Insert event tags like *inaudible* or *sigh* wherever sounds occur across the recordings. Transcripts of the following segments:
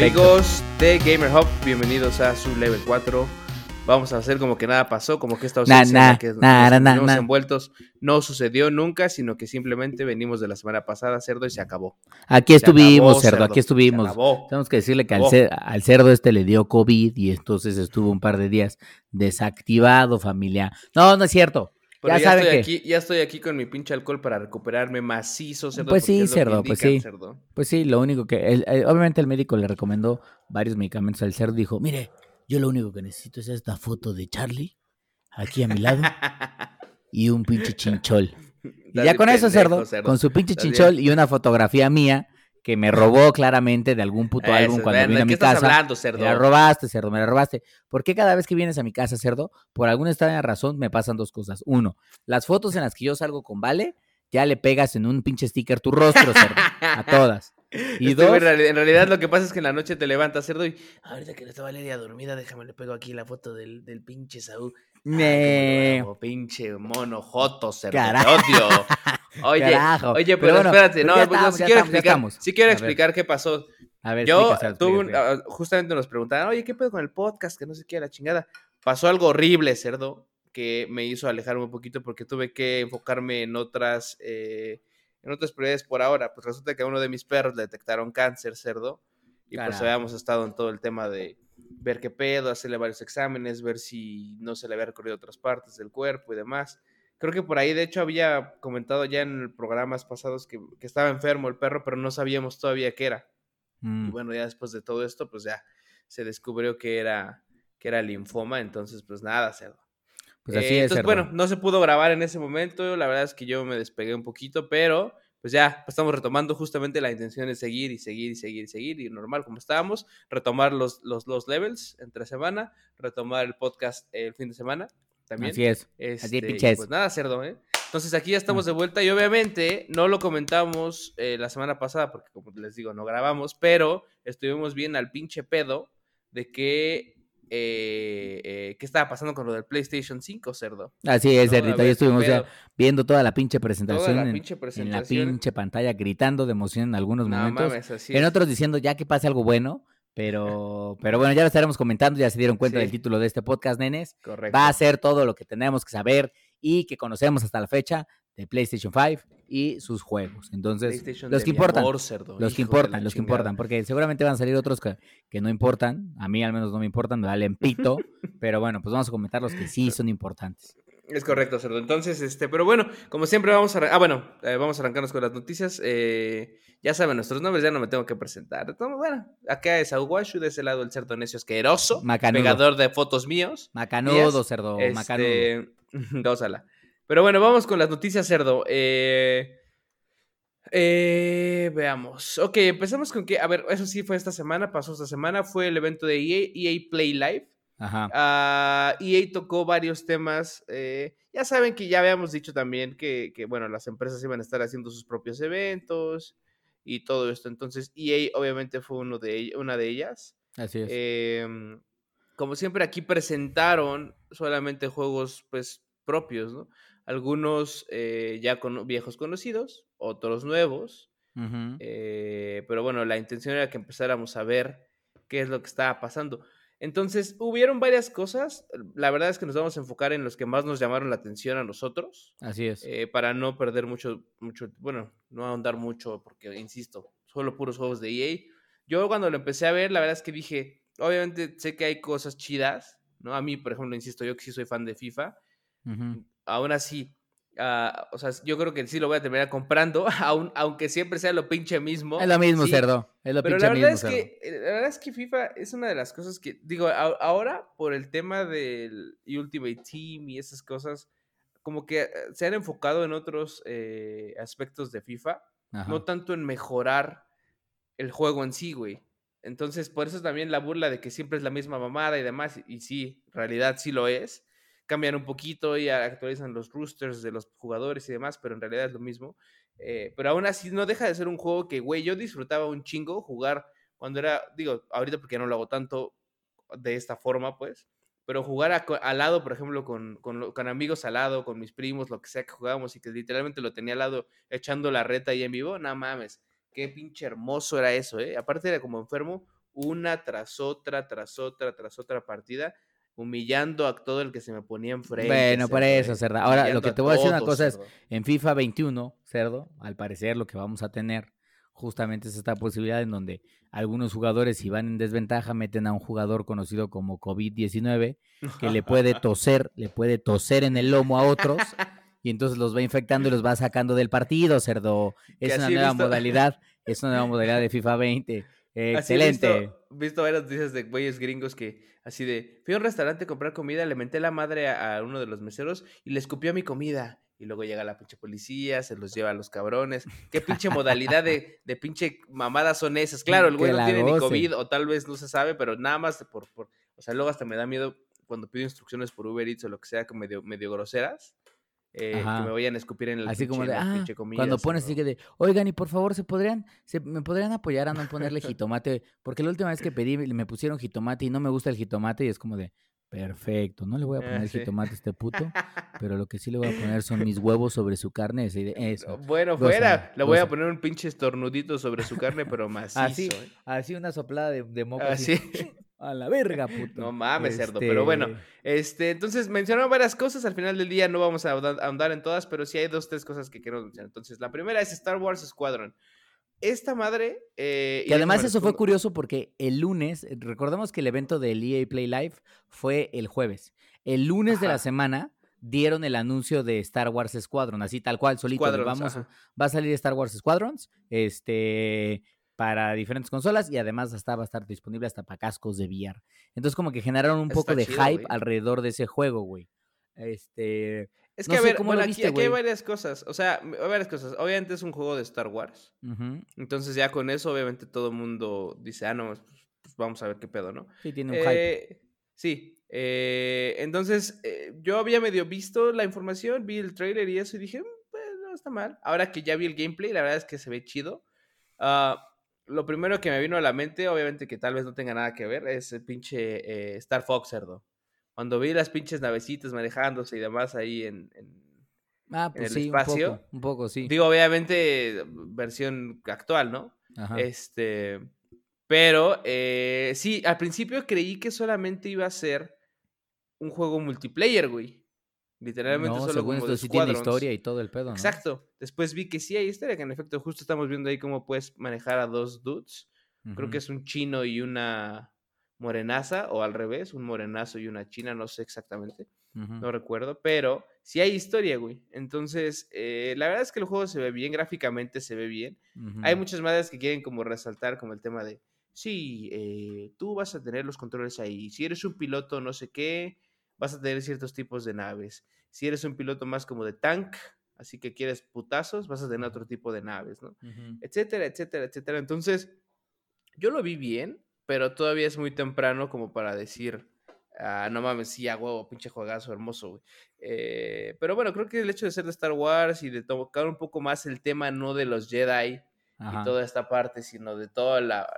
Amigos de Gamer Hub, bienvenidos a su level 4. Vamos a hacer como que nada pasó, como que esta ausencia que nos, envueltos no sucedió nunca, sino que simplemente venimos de la semana pasada, cerdo, y se acabó. Aquí estuvimos, cerdo, aquí estuvimos. Tenemos que decirle que al, cerdo este le dio COVID y entonces estuvo un par de días desactivado, familia. No, no es cierto. Pero ya, estoy aquí, ya estoy aquí con mi pinche alcohol para recuperarme macizo, cerdo. Pues sí, cerdo, pues sí. Pues sí, lo único que. obviamente el médico le recomendó varios medicamentos al cerdo. Dijo: Mire, yo lo único que necesito es esta foto de Charlie aquí a mi lado y un pinche *laughs* chinchol. Y ya con eso, cerdo, con su pinche chinchol y una fotografía mía que me robó claramente de algún puto álbum cuando vino a mi casa. Estás hablando, cerdo? Me la robaste, cerdo, me la robaste. ¿Por qué cada vez que vienes a mi casa, cerdo, por alguna extraña razón me pasan dos cosas? Uno, las fotos en las que yo salgo con Vale, ya le pegas en un pinche sticker tu rostro, cerdo, a *laughs* todas. Y dos, en, realidad, lo que pasa es que en la noche te levantas, cerdo, y ahorita que no está Valeria dormida, déjame le pego aquí la foto del, del pinche Saúl. Me... pinche mono joto, cerdo, odio. *laughs* Oye, oye, pero, espérate, no, pues, si, quiero explicar, si quiero explicar qué pasó. A ver, yo tuve ah, justamente nos preguntaban, oye, ¿qué pedo con el podcast? Que no sé qué, la chingada. Pasó algo horrible, cerdo, que me hizo alejarme un poquito porque tuve que enfocarme en otras, eh, en otras prioridades por ahora. Pues resulta que a uno de mis perros le detectaron cáncer, cerdo, y pues habíamos estado en todo el tema de ver qué pedo, hacerle varios exámenes, ver si no se le había recorrido otras partes del cuerpo y demás. Creo que por ahí, de hecho, había comentado ya en programas pasados que, estaba enfermo el perro, pero no sabíamos todavía qué era. Y mm. bueno, ya después de todo esto, pues ya se descubrió que era, que era linfoma, entonces pues nada, cerdo. Pues así eh, es. Entonces, bueno, no se pudo grabar en ese momento, la verdad es que yo me despegué un poquito, pero pues ya estamos retomando justamente la intención de seguir y seguir y seguir y seguir, y normal como estábamos, retomar los, los, los levels entre semana, retomar el podcast el fin de semana también. Así es. Así este, Pues nada, cerdo, ¿eh? Entonces aquí ya estamos de vuelta y obviamente no lo comentamos eh, la semana pasada porque como les digo, no grabamos, pero estuvimos bien al pinche pedo de que eh, eh, qué estaba pasando con lo del PlayStation 5, cerdo. Así es, cerdito. Ahí estuvimos viendo toda la pinche presentación, en, la pinche pantalla, gritando de emoción en algunos momentos. En otros diciendo ya que pase algo bueno. Pero, pero bueno, ya lo estaremos comentando, ya se dieron cuenta del título de este podcast, nenes. Correcto. Va a ser todo lo que tenemos que saber y que conocemos hasta la fecha de PlayStation 5 y sus juegos. Entonces, los que importan, los que importan, los que importan, porque seguramente van a salir otros que, que, no importan, a mí al menos no me importan, me valen pito, *laughs* pero bueno, pues vamos a comentar los que sí son importantes. Es correcto, Cerdo. Entonces, este, pero bueno, como siempre vamos a... Ah, bueno, eh, vamos a arrancarnos con las noticias. Eh, ya saben nuestros nombres, ya no me tengo que presentar. bueno, acá es Aguashu, de ese lado el cerdo necio asqueroso. Macanudo. Pegador de fotos míos. Macanudo, cerdo, este, macanudo. *laughs* Gózala. Pero bueno, vamos con las noticias, cerdo. Eh, veamos. Ok, empezamos con que, a ver, eso sí fue esta semana, pasó esta semana, fue el evento de EA, EA Play Live. Ajá. Ah, y ahí tocó varios temas. Eh, ya saben que ya habíamos dicho también que, bueno, las empresas iban a estar haciendo sus propios eventos y todo esto. Entonces, EA obviamente fue uno de, una de ellas. Así es. Em, como siempre, aquí presentaron solamente juegos, pues, propios, ¿no? Algunos eh, ya con, viejos conocidos, otros nuevos. Eh, pero bueno, la intención era que empezáramos a ver qué es lo que estaba pasando. Entonces, hubieron varias cosas. La verdad es que nos vamos a enfocar en los que más nos llamaron la atención a nosotros. Así es. Eh, para no perder mucho, mucho, bueno, no ahondar mucho, porque, insisto, solo puros juegos de EA. Yo cuando lo empecé a ver, la verdad es que dije, obviamente sé que hay cosas chidas, ¿no? A mí, por ejemplo, insisto, yo que sí soy fan de FIFA. Aún así, Ah, o sea, yo creo que sí lo voy a terminar comprando, *laughs* aunque siempre sea lo pinche mismo. Es lo mismo, cerdo. Es lo Pero la verdad es que eh, la verdad es que FIFA es una de las cosas que digo ahora por el tema del Ultimate Team y esas cosas, como que eh, se han enfocado en otros eh, aspectos de FIFA, no tanto en mejorar el juego en sí, güey. Entonces, por eso también la burla de que siempre es la misma mamada y demás, y sí, en realidad sí lo es cambian un poquito y actualizan los roosters de los jugadores y demás, pero en realidad es lo mismo. Eh, pero aún así no deja de ser un juego que, güey, yo disfrutaba un chingo jugar cuando era, digo, ahorita porque no lo hago tanto de esta forma, pues, pero jugar al lado, por ejemplo, con, con, amigos al lado, con mis primos, lo que sea que jugábamos y que literalmente lo tenía al lado echando la reta ahí en vivo, no mames, qué pinche hermoso era eso, ¿eh? Aparte era como enfermo, una tras otra, tras otra, tras otra partida, humillando a todo el que se me ponía enfrente. Bueno, por eso, Cerdo. Ahora, lo que te voy a decir una cosa es, en FIFA 21, Cerdo, al parecer lo que vamos a tener justamente es esta posibilidad en donde algunos jugadores, si van en desventaja, meten a un jugador conocido como COVID-19, que le puede *laughs* toser, le puede toser en el lomo a otros, *laughs* y entonces los va infectando y los va sacando del partido, cerdo. Es una nueva modalidad, es una nueva *laughs* modalidad de FIFA 20. Excelente. He visto, visto, varias noticias de güeyes gringos que así de, fui a un restaurante a comprar comida, le menté la madre a, a uno de los meseros y le escupió mi comida y luego llega la pinche policía, se los lleva a los cabrones. ¿Qué pinche modalidad de, de pinche mamadas son esas? Claro, el güey no tiene ni COVID o tal vez no se sabe, pero nada más por, por, o sea, luego hasta me da miedo cuando pido instrucciones por Uber Eats o lo que sea, medio, medio groseras. Eh, que me vayan a escupir en el así como de, ah, cuando pones así que de oigan y por favor se podrían se me podrían apoyar a no ponerle jitomate porque la última vez que pedí me pusieron jitomate y no me gusta el jitomate y es como de Perfecto, no le voy a poner ah, jitomate a este puto, *laughs* pero lo que sí le voy a poner son mis huevos sobre su carne. Eso. Bueno, fuera, le voy a poner un pinche estornudito sobre su carne, pero *laughs* macizo. Así, ¿eh? así una soplada de, de moco. Así. *laughs* A la verga, *laughs* puto. No mames, cerdo. Pero bueno, este, entonces mencionaron varias cosas. Al final del día no vamos a ahondar en todas, pero sí hay dos, tres cosas que quiero mencionar. Entonces, la primera es Star Wars Squadron esta madre. Eh, y además eso fue curioso porque el lunes, recordemos que el evento del EA Play Live fue el jueves. El lunes de la semana dieron el anuncio de Star Wars Squadron, así tal cual, solito. Vamos, va a salir Star Wars Squadrons, este, para diferentes consolas y además hasta va a estar disponible hasta para cascos de VR. Entonces como que generaron un poco de hype alrededor de ese juego, güey. Este, es que, a ver, bueno, aquí, hay varias cosas. O sea, hay varias cosas. Obviamente es un juego de Star Wars. Entonces, ya con eso, obviamente todo el mundo dice, ah, no, pues vamos a ver qué pedo, ¿no? Sí, tiene un hype. Eh, sí. Eh, entonces, eh, yo había medio visto la información, vi el trailer y eso, y dije, mm, pues no está mal. Ahora que ya vi el gameplay, la verdad es que se ve chido. Ah, lo primero que me vino a la mente, obviamente que tal vez no tenga nada que ver, es el pinche Star Fox, cerdo cuando vi las pinches navecitas manejándose y demás ahí en, ah, pues el espacio. Un poco, sí. Digo, obviamente, versión actual, ¿no? Este. Pero eh, sí, al principio creí que solamente iba a ser un juego multiplayer, güey. Literalmente no, solo según esto sí tiene historia y todo el pedo, ¿no? Exacto. Después vi que sí hay historia, que en efecto justo estamos viendo ahí cómo puedes manejar a dos dudes. Creo que es un chino y una morenaza o al revés, un morenazo y una china, no sé exactamente, no recuerdo, pero sí hay historia, güey. Entonces, eh, la verdad es que el juego se ve bien, gráficamente se ve bien. Hay muchas madres que quieren como resaltar como el tema de, sí, eh, tú vas a tener los controles ahí, si eres un piloto no sé qué, vas a tener ciertos tipos de naves. Si eres un piloto más como de tank, así que quieres putazos, vas a tener otro tipo de naves, ¿no? Etcétera, etcétera, etcétera. Entonces, yo lo vi bien pero todavía es muy temprano como para decir, ah, no mames, sí, a huevo, pinche juegazo hermoso, güey. Eh, pero bueno, creo que el hecho de ser de Star Wars y de tocar un poco más el tema no de los Jedi y toda esta parte, sino de toda la,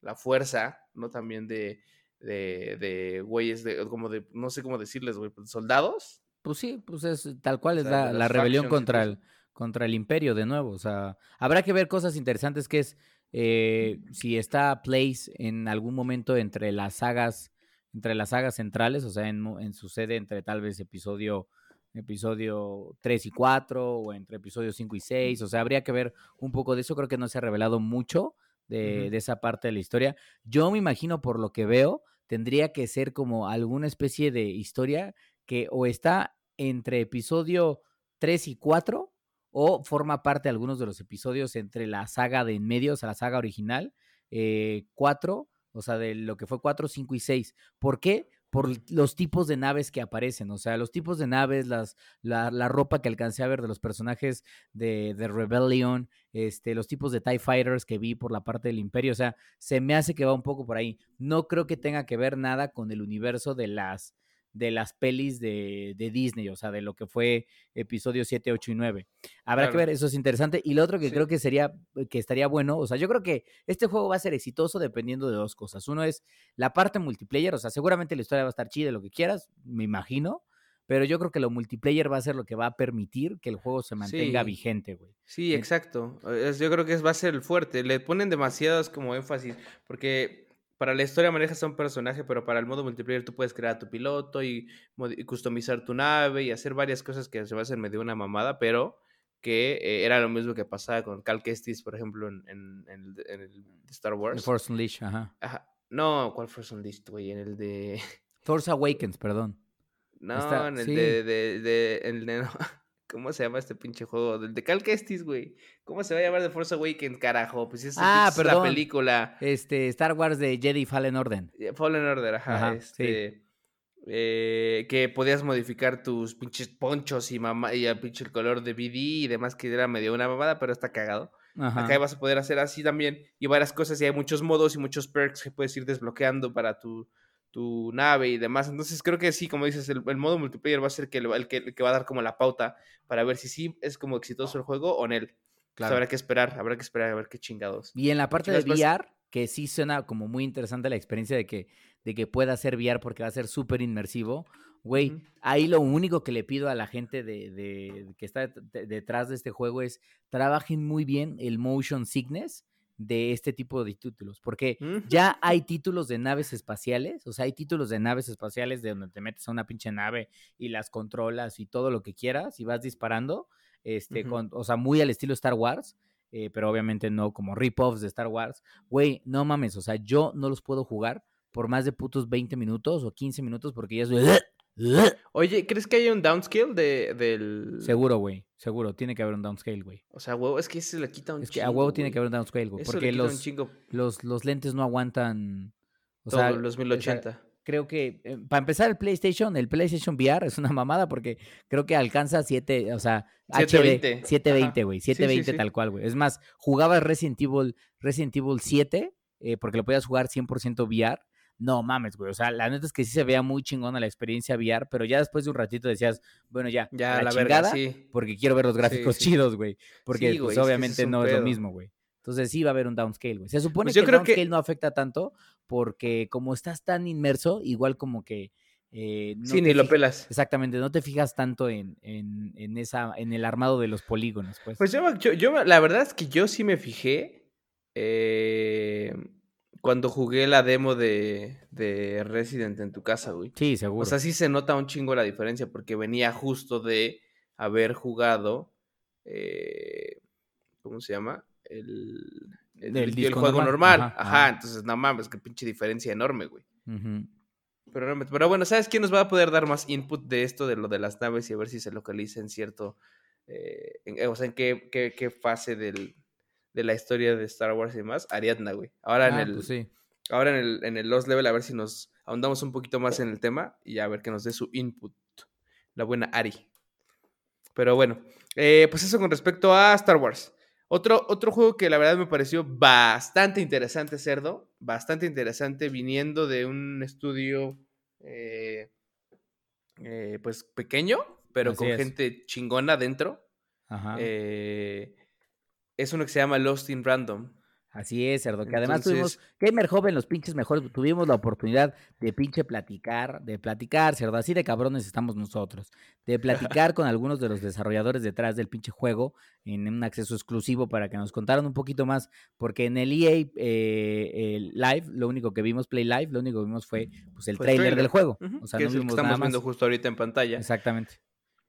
la, fuerza, ¿no? También de, de, de güeyes, de, como de, no sé cómo decirles, güey, pues, soldados. Pues sí, pues es tal cual es la, la rebelión contra el, contra el imperio de nuevo. O sea, habrá que ver cosas interesantes que es eh, si está Place en algún momento entre las sagas, entre las sagas centrales, o sea, en, en su sede entre tal vez episodio episodio 3 y 4 o entre episodio 5 y 6, o sea, habría que ver un poco de eso, creo que no se ha revelado mucho de, de, esa parte de la historia. Yo me imagino por lo que veo, tendría que ser como alguna especie de historia que o está entre episodio 3 y 4 o forma parte de algunos de los episodios entre la saga de en medio, o sea, la saga original, eh, 4, o sea, de lo que fue 4, 5 y 6. ¿Por qué? Por los tipos de naves que aparecen, o sea, los tipos de naves, las, la, la ropa que alcancé a ver de los personajes de, de, Rebellion, este, los tipos de TIE Fighters que vi por la parte del Imperio, o sea, se me hace que va un poco por ahí. No creo que tenga que ver nada con el universo de las, de las pelis de, de, Disney, o sea, de lo que fue episodio 7, 8 y 9. Habrá que ver, eso es interesante. Y lo otro que creo que sería, que estaría bueno, o sea, yo creo que este juego va a ser exitoso dependiendo de dos cosas. Uno es la parte multiplayer, o sea, seguramente la historia va a estar chida, lo que quieras, me imagino, pero yo creo que lo multiplayer va a ser lo que va a permitir que el juego se mantenga vigente, güey. Sí, exacto. yo creo que va a ser el fuerte. Le ponen demasiados como énfasis, porque para la historia manejas a un personaje, pero para el modo multiplayer tú puedes crear a tu piloto y, customizar tu nave y hacer varias cosas que se va a hacer medio una mamada, pero que eh, era lo mismo que pasaba con Cal Kestis, por ejemplo, en, en, el, Star Wars. El Force Unleashed, ajá. ajá. No, ¿cuál Force Unleashed, güey? En el de... Force Awakens, perdón. No, en el de, de, de, el de ¿Cómo se llama este pinche juego? Del de Cal Kestis, güey. ¿Cómo se va a llamar de Force Awakens, carajo? Pues es, ah, es la película. Este, Star Wars de Jedi Fallen Order. Fallen Order, ajá. este, eh, que podías modificar tus pinches ponchos y, mamá, y el pinche color de BD y demás, que era medio una mamada, pero está cagado. Acá vas a poder hacer así también y varias cosas y hay muchos modos y muchos perks que puedes ir desbloqueando para tu, tu nave y demás. Entonces creo que sí, como dices, el, modo multiplayer va a ser que el, que, que, va a dar como la pauta para ver si sí es como exitoso el juego o en él. Claro. habrá que esperar, habrá que esperar a ver qué chingados. Y en la parte de VR, que sí suena como muy interesante la experiencia de que, de que pueda ser VR porque va a ser súper inmersivo. Güey, ahí lo único que le pido a la gente de, de que está detrás de este juego es trabajen muy bien el motion sickness de este tipo de títulos, porque ya hay títulos de naves espaciales, o sea, hay títulos de naves espaciales de donde te metes a una pinche nave y las controlas y todo lo que quieras y vas disparando, este, con, o sea, muy al estilo Star Wars, eh, pero obviamente no como rip-offs de Star Wars. Güey, no mames, o sea, yo no los puedo jugar por más de putos 20 minutos o 15 minutos porque ya es... Oye, ¿crees que hay un downscale de, del...? Seguro, güey. Seguro. Tiene que haber un downscale, güey. O sea, huevo, es que se le quita un Es que a huevo tiene que haber un downscale, güey. Porque los, los, los lentes no aguantan... O sea, los 1080. creo que, eh, para empezar, el PlayStation, el PlayStation VR es una mamada porque creo que alcanza 7, o sea, 720. HD, 720, güey. 720 tal cual, güey. Es más, jugabas Resident Evil, Resident Evil 7 eh, porque lo podías jugar 100% VR no mames, güey. O sea, la neta es que sí se veía muy chingona la experiencia VR, pero ya después de un ratito decías, bueno, ya, ya la, chingada, porque quiero ver los gráficos chidos, güey. Porque pues, obviamente no es lo mismo, güey. Entonces sí va a haber un downscale, güey. Se supone pues que el downscale no afecta tanto porque como estás tan inmerso, igual como que... Eh, sí, ni lo pelas. Exactamente, no te fijas tanto en, en, en, esa, en el armado de los polígonos, pues. Pues yo, yo, yo, la verdad es que yo sí me fijé. Eh, cuando jugué la demo de, de, Resident en tu casa, güey. Sí, seguro. O sea, sí se nota un chingo la diferencia porque venía justo de haber jugado. Eh, ¿Cómo se llama? El, el, juego normal. Ajá, entonces no mames, qué pinche diferencia enorme, güey. pero, pero bueno, ¿sabes quién nos va a poder dar más input de esto, de lo de las naves y a ver si se localiza en cierto. Eh, o sea, en qué, qué, qué fase del, de la historia de Star Wars y demás, Ariadna, güey. Ahora en ah, el. Pues ahora en el, en el Lost Level, a ver si nos ahondamos un poquito más en el tema y a ver que nos dé su input. La buena Ari. Pero bueno, eh, pues eso con respecto a Star Wars. Otro, otro juego que la verdad me pareció bastante interesante, Cerdo. Bastante interesante, viniendo de un estudio, eh, eh, pues pequeño, pero con gente chingona dentro. Ajá. Eh, es uno que se llama Lost in Random. Así es, Cerdo, que además tuvimos, Gamer Joven, los pinches mejores, tuvimos la oportunidad de pinche platicar, de platicar, Cerdo, así de cabrones estamos nosotros, de platicar con algunos de los desarrolladores detrás del pinche juego en un acceso exclusivo para que nos contaran un poquito más, porque en el EA eh, Live, lo único que vimos, Play Live, lo único que vimos fue pues, el trailer, del juego. O sea, no vimos estamos viendo justo ahorita en pantalla. Exactamente.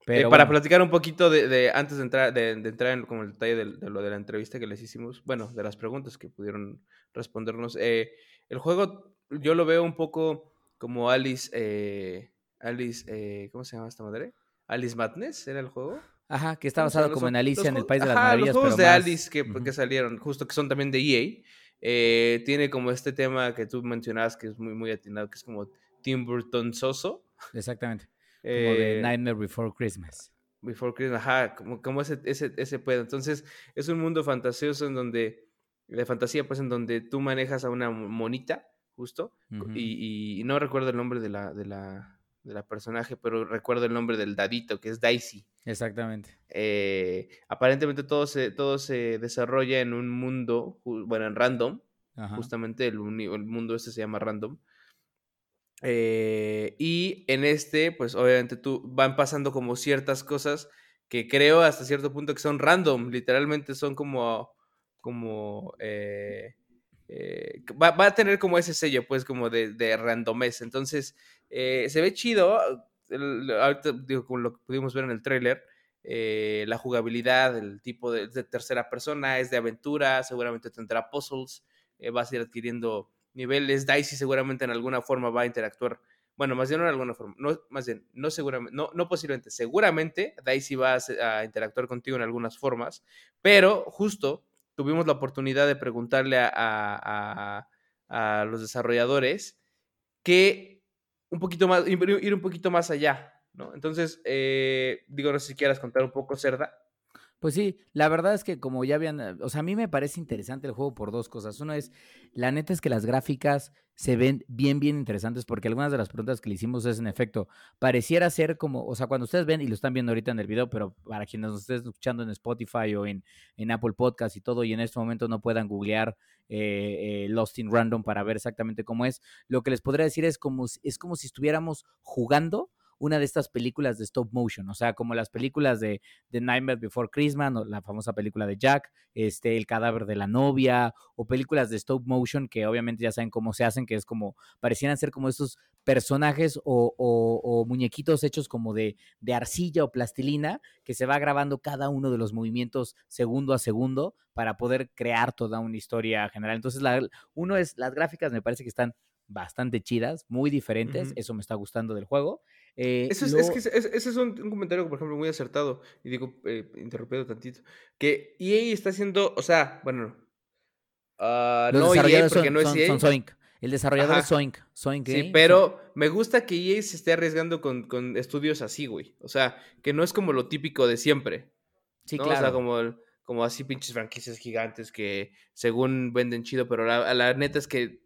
Eh, para platicar un poquito de, antes de entrar, de, entrar en como el detalle de, lo de la entrevista que les hicimos, bueno, de las preguntas que pudieron respondernos. Eh, el juego yo lo veo un poco como Alice, eh, Alice, ¿cómo se llama esta madre? Alice Madness era el juego. Ajá, que está basado como en Alicia en el País de las Maravillas. Los juegos de Alice que, que, salieron, justo que son también de EA, tiene como este tema que tú mencionabas que es muy, muy atinado, que es como Tim Burton soso. Exactamente. Como de eh, Nightmare Before Christmas. Before Christmas, ajá, como, como ese, ese, ese pedo. Entonces, es un mundo fantasioso en donde, de fantasía, pues, en donde tú manejas a una monita, justo, y, no recuerdo el nombre de la, de la, de la personaje, pero recuerdo el nombre del dadito, que es Daisy. Exactamente. Eh, aparentemente todo se, todo se desarrolla en un mundo, bueno, en random, justamente el, el mundo este se llama random, Eh, y en este, pues obviamente tú van pasando como ciertas cosas que creo hasta cierto punto que son random, literalmente son como, como, eh, eh, va, a tener como ese sello, pues como de, de. Entonces, se ve chido, ahorita digo, como lo pudimos ver en el tráiler, la jugabilidad, el tipo de, de, tercera persona, es de aventura, seguramente tendrá puzzles, vas a ir adquiriendo niveles. Dicey seguramente en alguna forma va a interactuar. Bueno, más bien no en alguna forma. No, más bien, no seguramente, no, no posiblemente. Seguramente Dicey va a, interactuar contigo en algunas formas. Pero justo tuvimos la oportunidad de preguntarle a, los desarrolladores que un poquito más, ir un poquito más allá. ¿no? Entonces, eh, digo, no sé si quieras contar un poco, Cerda. Pues sí, la verdad es que como ya habían, eh, o sea, a mí me parece interesante el juego por dos cosas. Uno es, la neta es que las gráficas se ven bien, bien interesantes porque algunas de las preguntas que le hicimos es en efecto, pareciera ser como, o sea, cuando ustedes ven y lo están viendo ahorita en el video, pero para quienes nos estén escuchando en Spotify o en, en Apple Podcast y todo y en este momento no puedan googlear eh, eh, Lost in Random para ver exactamente cómo es, lo que les podría decir es como, es como si estuviéramos jugando una de estas películas de stop motion, o sea, como las películas de, The Nightmare Before Christmas, o la famosa película de Jack, este, El cadáver de la novia, o películas de stop motion que obviamente ya saben cómo se hacen, que es como, parecieran ser como estos personajes o, muñequitos hechos como de, de arcilla o plastilina, que se va grabando cada uno de los movimientos segundo a segundo para poder crear toda una historia general. Entonces, la, uno es, las gráficas me parece que están bastante chidas, muy diferentes, eso me está gustando del juego. Eh, eso es, es, que ese es un, comentario, por ejemplo, muy acertado, y digo, eh, interrumpido tantito, que EA está haciendo, o sea, bueno, uh, no EA porque no es EA. Son Soink. El desarrollador es Soink. Soink sí, pero me gusta que EA se esté arriesgando con, con, estudios así, güey. O sea, que no es como lo típico de siempre. Sí, claro. O sea, como, como así pinches franquicias gigantes que según venden chido, pero la, la neta es que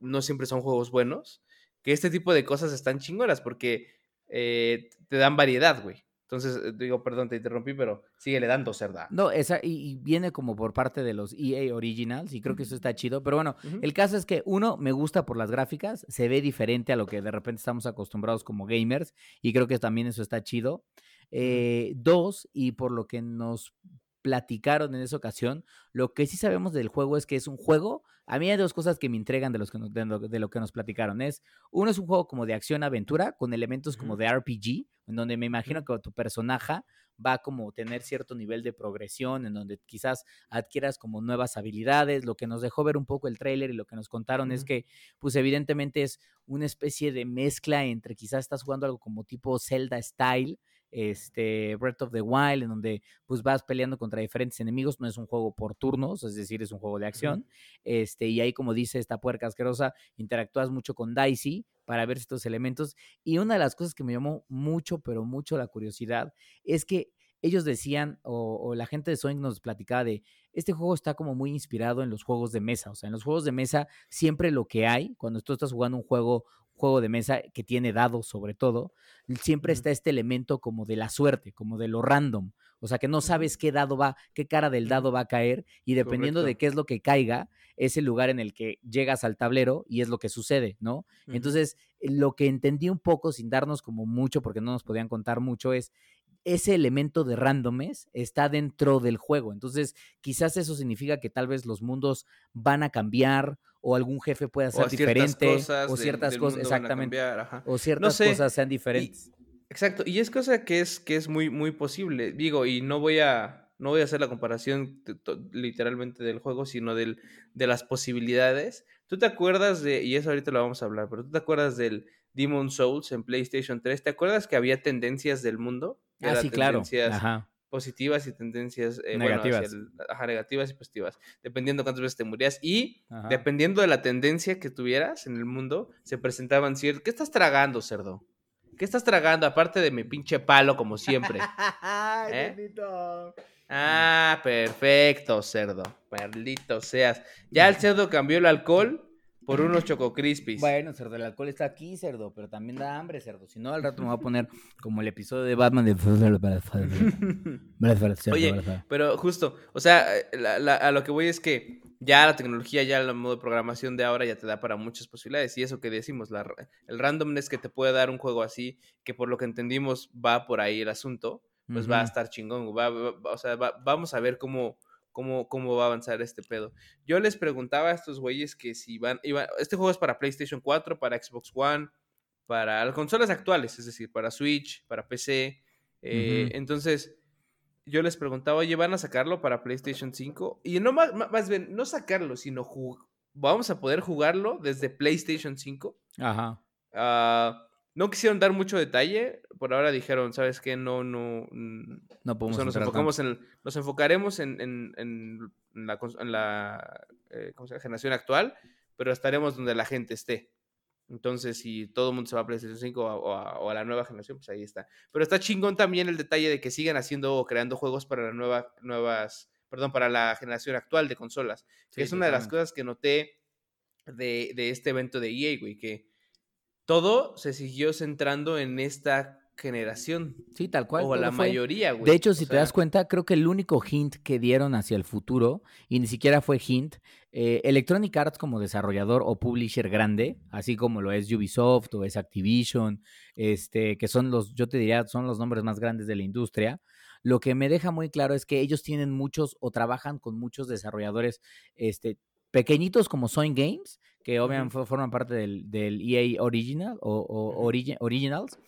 no siempre son juegos buenos, que este tipo de cosas están chingonas porque eh, te dan variedad, güey. Entonces, eh, digo, perdón, te interrumpí, pero síguele dando cerda. No, esa, y, viene como por parte de los EA Originals, y creo que eso está chido. Pero bueno, el caso es que, uno, me gusta por las gráficas, se ve diferente a lo que de repente estamos acostumbrados como gamers, y creo que también eso está chido. Eh, dos, y por lo que nos platicaron en esa ocasión. Lo que sí sabemos del juego es que es un juego. A mí hay dos cosas que me entregan de, los que de, lo, que nos platicaron. Es, uno es un juego como de acción-aventura, con elementos como de RPG, en donde me imagino que tu personaje va a como tener cierto nivel de progresión, en donde quizás adquieras como nuevas habilidades. Lo que nos dejó ver un poco el trailer y lo que nos contaron es que, pues evidentemente es una especie de mezcla entre quizás estás jugando algo como tipo Zelda style, este, Breath of the Wild, en donde pues vas peleando contra diferentes enemigos, no es un juego por turnos, es decir, es un juego de acción, este, y ahí como dice esta puerca asquerosa, interactúas mucho con Dicey para ver estos elementos, y una de las cosas que me llamó mucho, pero mucho la curiosidad, es que ellos decían, o, la gente de Sonic nos platicaba de, este juego está como muy inspirado en los juegos de mesa, o sea, en los juegos de mesa siempre lo que hay, cuando tú estás jugando un juego juego de mesa que tiene dados sobre todo, siempre está este elemento como de la suerte, como de lo random. O sea, que no sabes qué dado va, qué cara del dado va a caer y dependiendo de qué es lo que caiga, es el lugar en el que llegas al tablero y es lo que sucede, ¿no? Entonces, lo que entendí un poco, sin darnos como mucho, porque no nos podían contar mucho, es ese elemento de randomness está dentro del juego. Entonces, quizás eso significa que tal vez los mundos van a cambiar o algún jefe pueda ser diferente o ciertas cosas exactamente o ciertas cosas sean diferentes. exacto, y es cosa que es que es muy muy posible. Digo, y no voy a no voy a hacer la comparación literalmente del juego, sino del, de las posibilidades. ¿Tú te acuerdas de, y eso ahorita lo vamos a hablar, pero tú te acuerdas del Demon Souls en PlayStation 3? ¿Te acuerdas que había tendencias del mundo? Ah, sí, claro. Ajá positivas y tendencias eh, negativas. negativas y positivas, dependiendo cuántas veces te murías y dependiendo de la tendencia que tuvieras en el mundo, se presentaban ciertos, ¿qué estás tragando, cerdo? ¿Qué estás tragando aparte de mi pinche palo como siempre? *laughs* ¿Eh? Ah, perfecto, cerdo. Perlito seas. Ya *laughs* el cerdo cambió el alcohol por unos Choco Crispies. Bueno, cerdo, el alcohol está aquí, cerdo, pero también da hambre, cerdo. Si no, al rato me voy a poner como el episodio de Batman de... Oye, pero justo, o sea, a lo que voy es que ya la tecnología, ya el modo de programación de ahora ya te da para muchas posibilidades. Y eso que decimos, la, el randomness que te puede dar un juego así, que por lo que entendimos va por ahí el asunto, pues va a estar chingón. o sea, vamos a ver cómo cómo, cómo va a avanzar este pedo. Yo les preguntaba a estos güeyes que si van, iban, este juego es para PlayStation 4, para Xbox One, para las consolas actuales, es decir, para Switch, para PC. Eh, entonces, yo les preguntaba, oye, ¿van a sacarlo para PlayStation 5? Y no más, más bien, no sacarlo, sino vamos a poder jugarlo desde PlayStation 5. Ajá. Ah, no quisieron dar mucho detalle, por ahora dijeron, ¿sabes qué? No, no. No podemos. nos, enfocamos en, nos enfocaremos en, en, la, en la eh, generación actual, pero estaremos donde la gente esté. Entonces, si todo el mundo se va a PlayStation 5 o a, la nueva generación, pues ahí está. Pero está chingón también el detalle de que sigan haciendo o creando juegos para las nueva, nuevas, perdón, para la generación actual de consolas. que es una de las cosas que noté de, de este evento de EA, güey, que todo se siguió centrando en esta generación. Sí, tal cual. O la mayoría, güey. De hecho, si te das cuenta, creo que el único hint que dieron hacia el futuro, y ni siquiera fue hint, eh, Electronic Arts como desarrollador o publisher grande, así como lo es Ubisoft o es Activision, este, que son los, yo te diría, son los nombres más grandes de la industria. Lo que me deja muy claro es que ellos tienen muchos o trabajan con muchos desarrolladores este, pequeñitos como Soin Games, que obviamente forman parte del, EA Original o, Originals,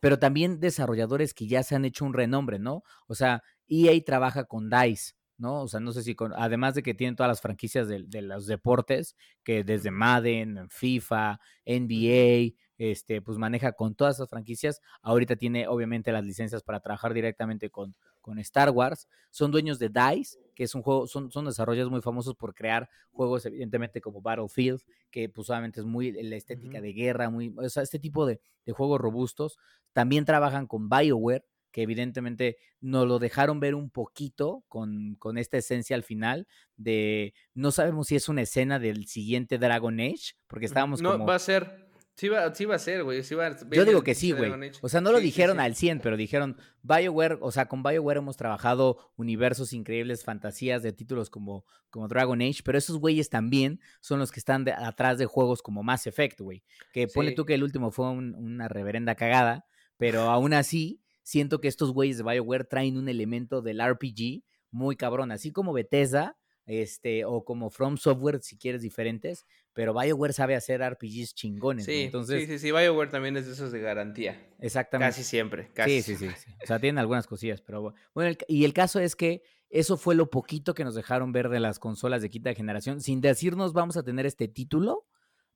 pero también desarrolladores que ya se han hecho un renombre, ¿no? O sea, EA trabaja con DICE, ¿no? O sea, no sé si con, además de que tienen todas las franquicias de, de los deportes, que desde Madden, FIFA, NBA, este, pues maneja con todas esas franquicias. Ahorita tiene obviamente las licencias para trabajar directamente con, con Star Wars. Son dueños de DICE, que es un juego, son, son desarrollos muy famosos por crear juegos, evidentemente, como Battlefield, que pues obviamente es muy la estética de guerra, muy, o sea, este tipo de, de juegos robustos. También trabajan con BioWare, que evidentemente nos lo dejaron ver un poquito con, con, esta esencia al final de no sabemos si es una escena del siguiente Dragon Age, porque estábamos no, va a ser Sí va, a ser, güey. Yo digo que sí, güey. O sea, no lo dijeron al 100, pero dijeron BioWare, o sea, con BioWare hemos trabajado universos increíbles, fantasías de títulos como, como Dragon Age, pero esos güeyes también son los que están atrás de juegos como Mass Effect, güey. Que pone tú que el último fue una reverenda cagada, pero aún así siento que estos güeyes de BioWare traen un elemento del RPG muy cabrón, así como Bethesda este, o como From Software, si quieres diferentes, pero BioWare sabe hacer RPGs chingones. Sí, Entonces, sí, sí, sí, BioWare también es de esos de garantía. Exactamente. Casi siempre, casi. Sí, sí, sí, O sea, tienen algunas cosillas, pero bueno, y el caso es que eso fue lo poquito que nos dejaron ver de las consolas de quinta generación, sin decirnos vamos a tener este título,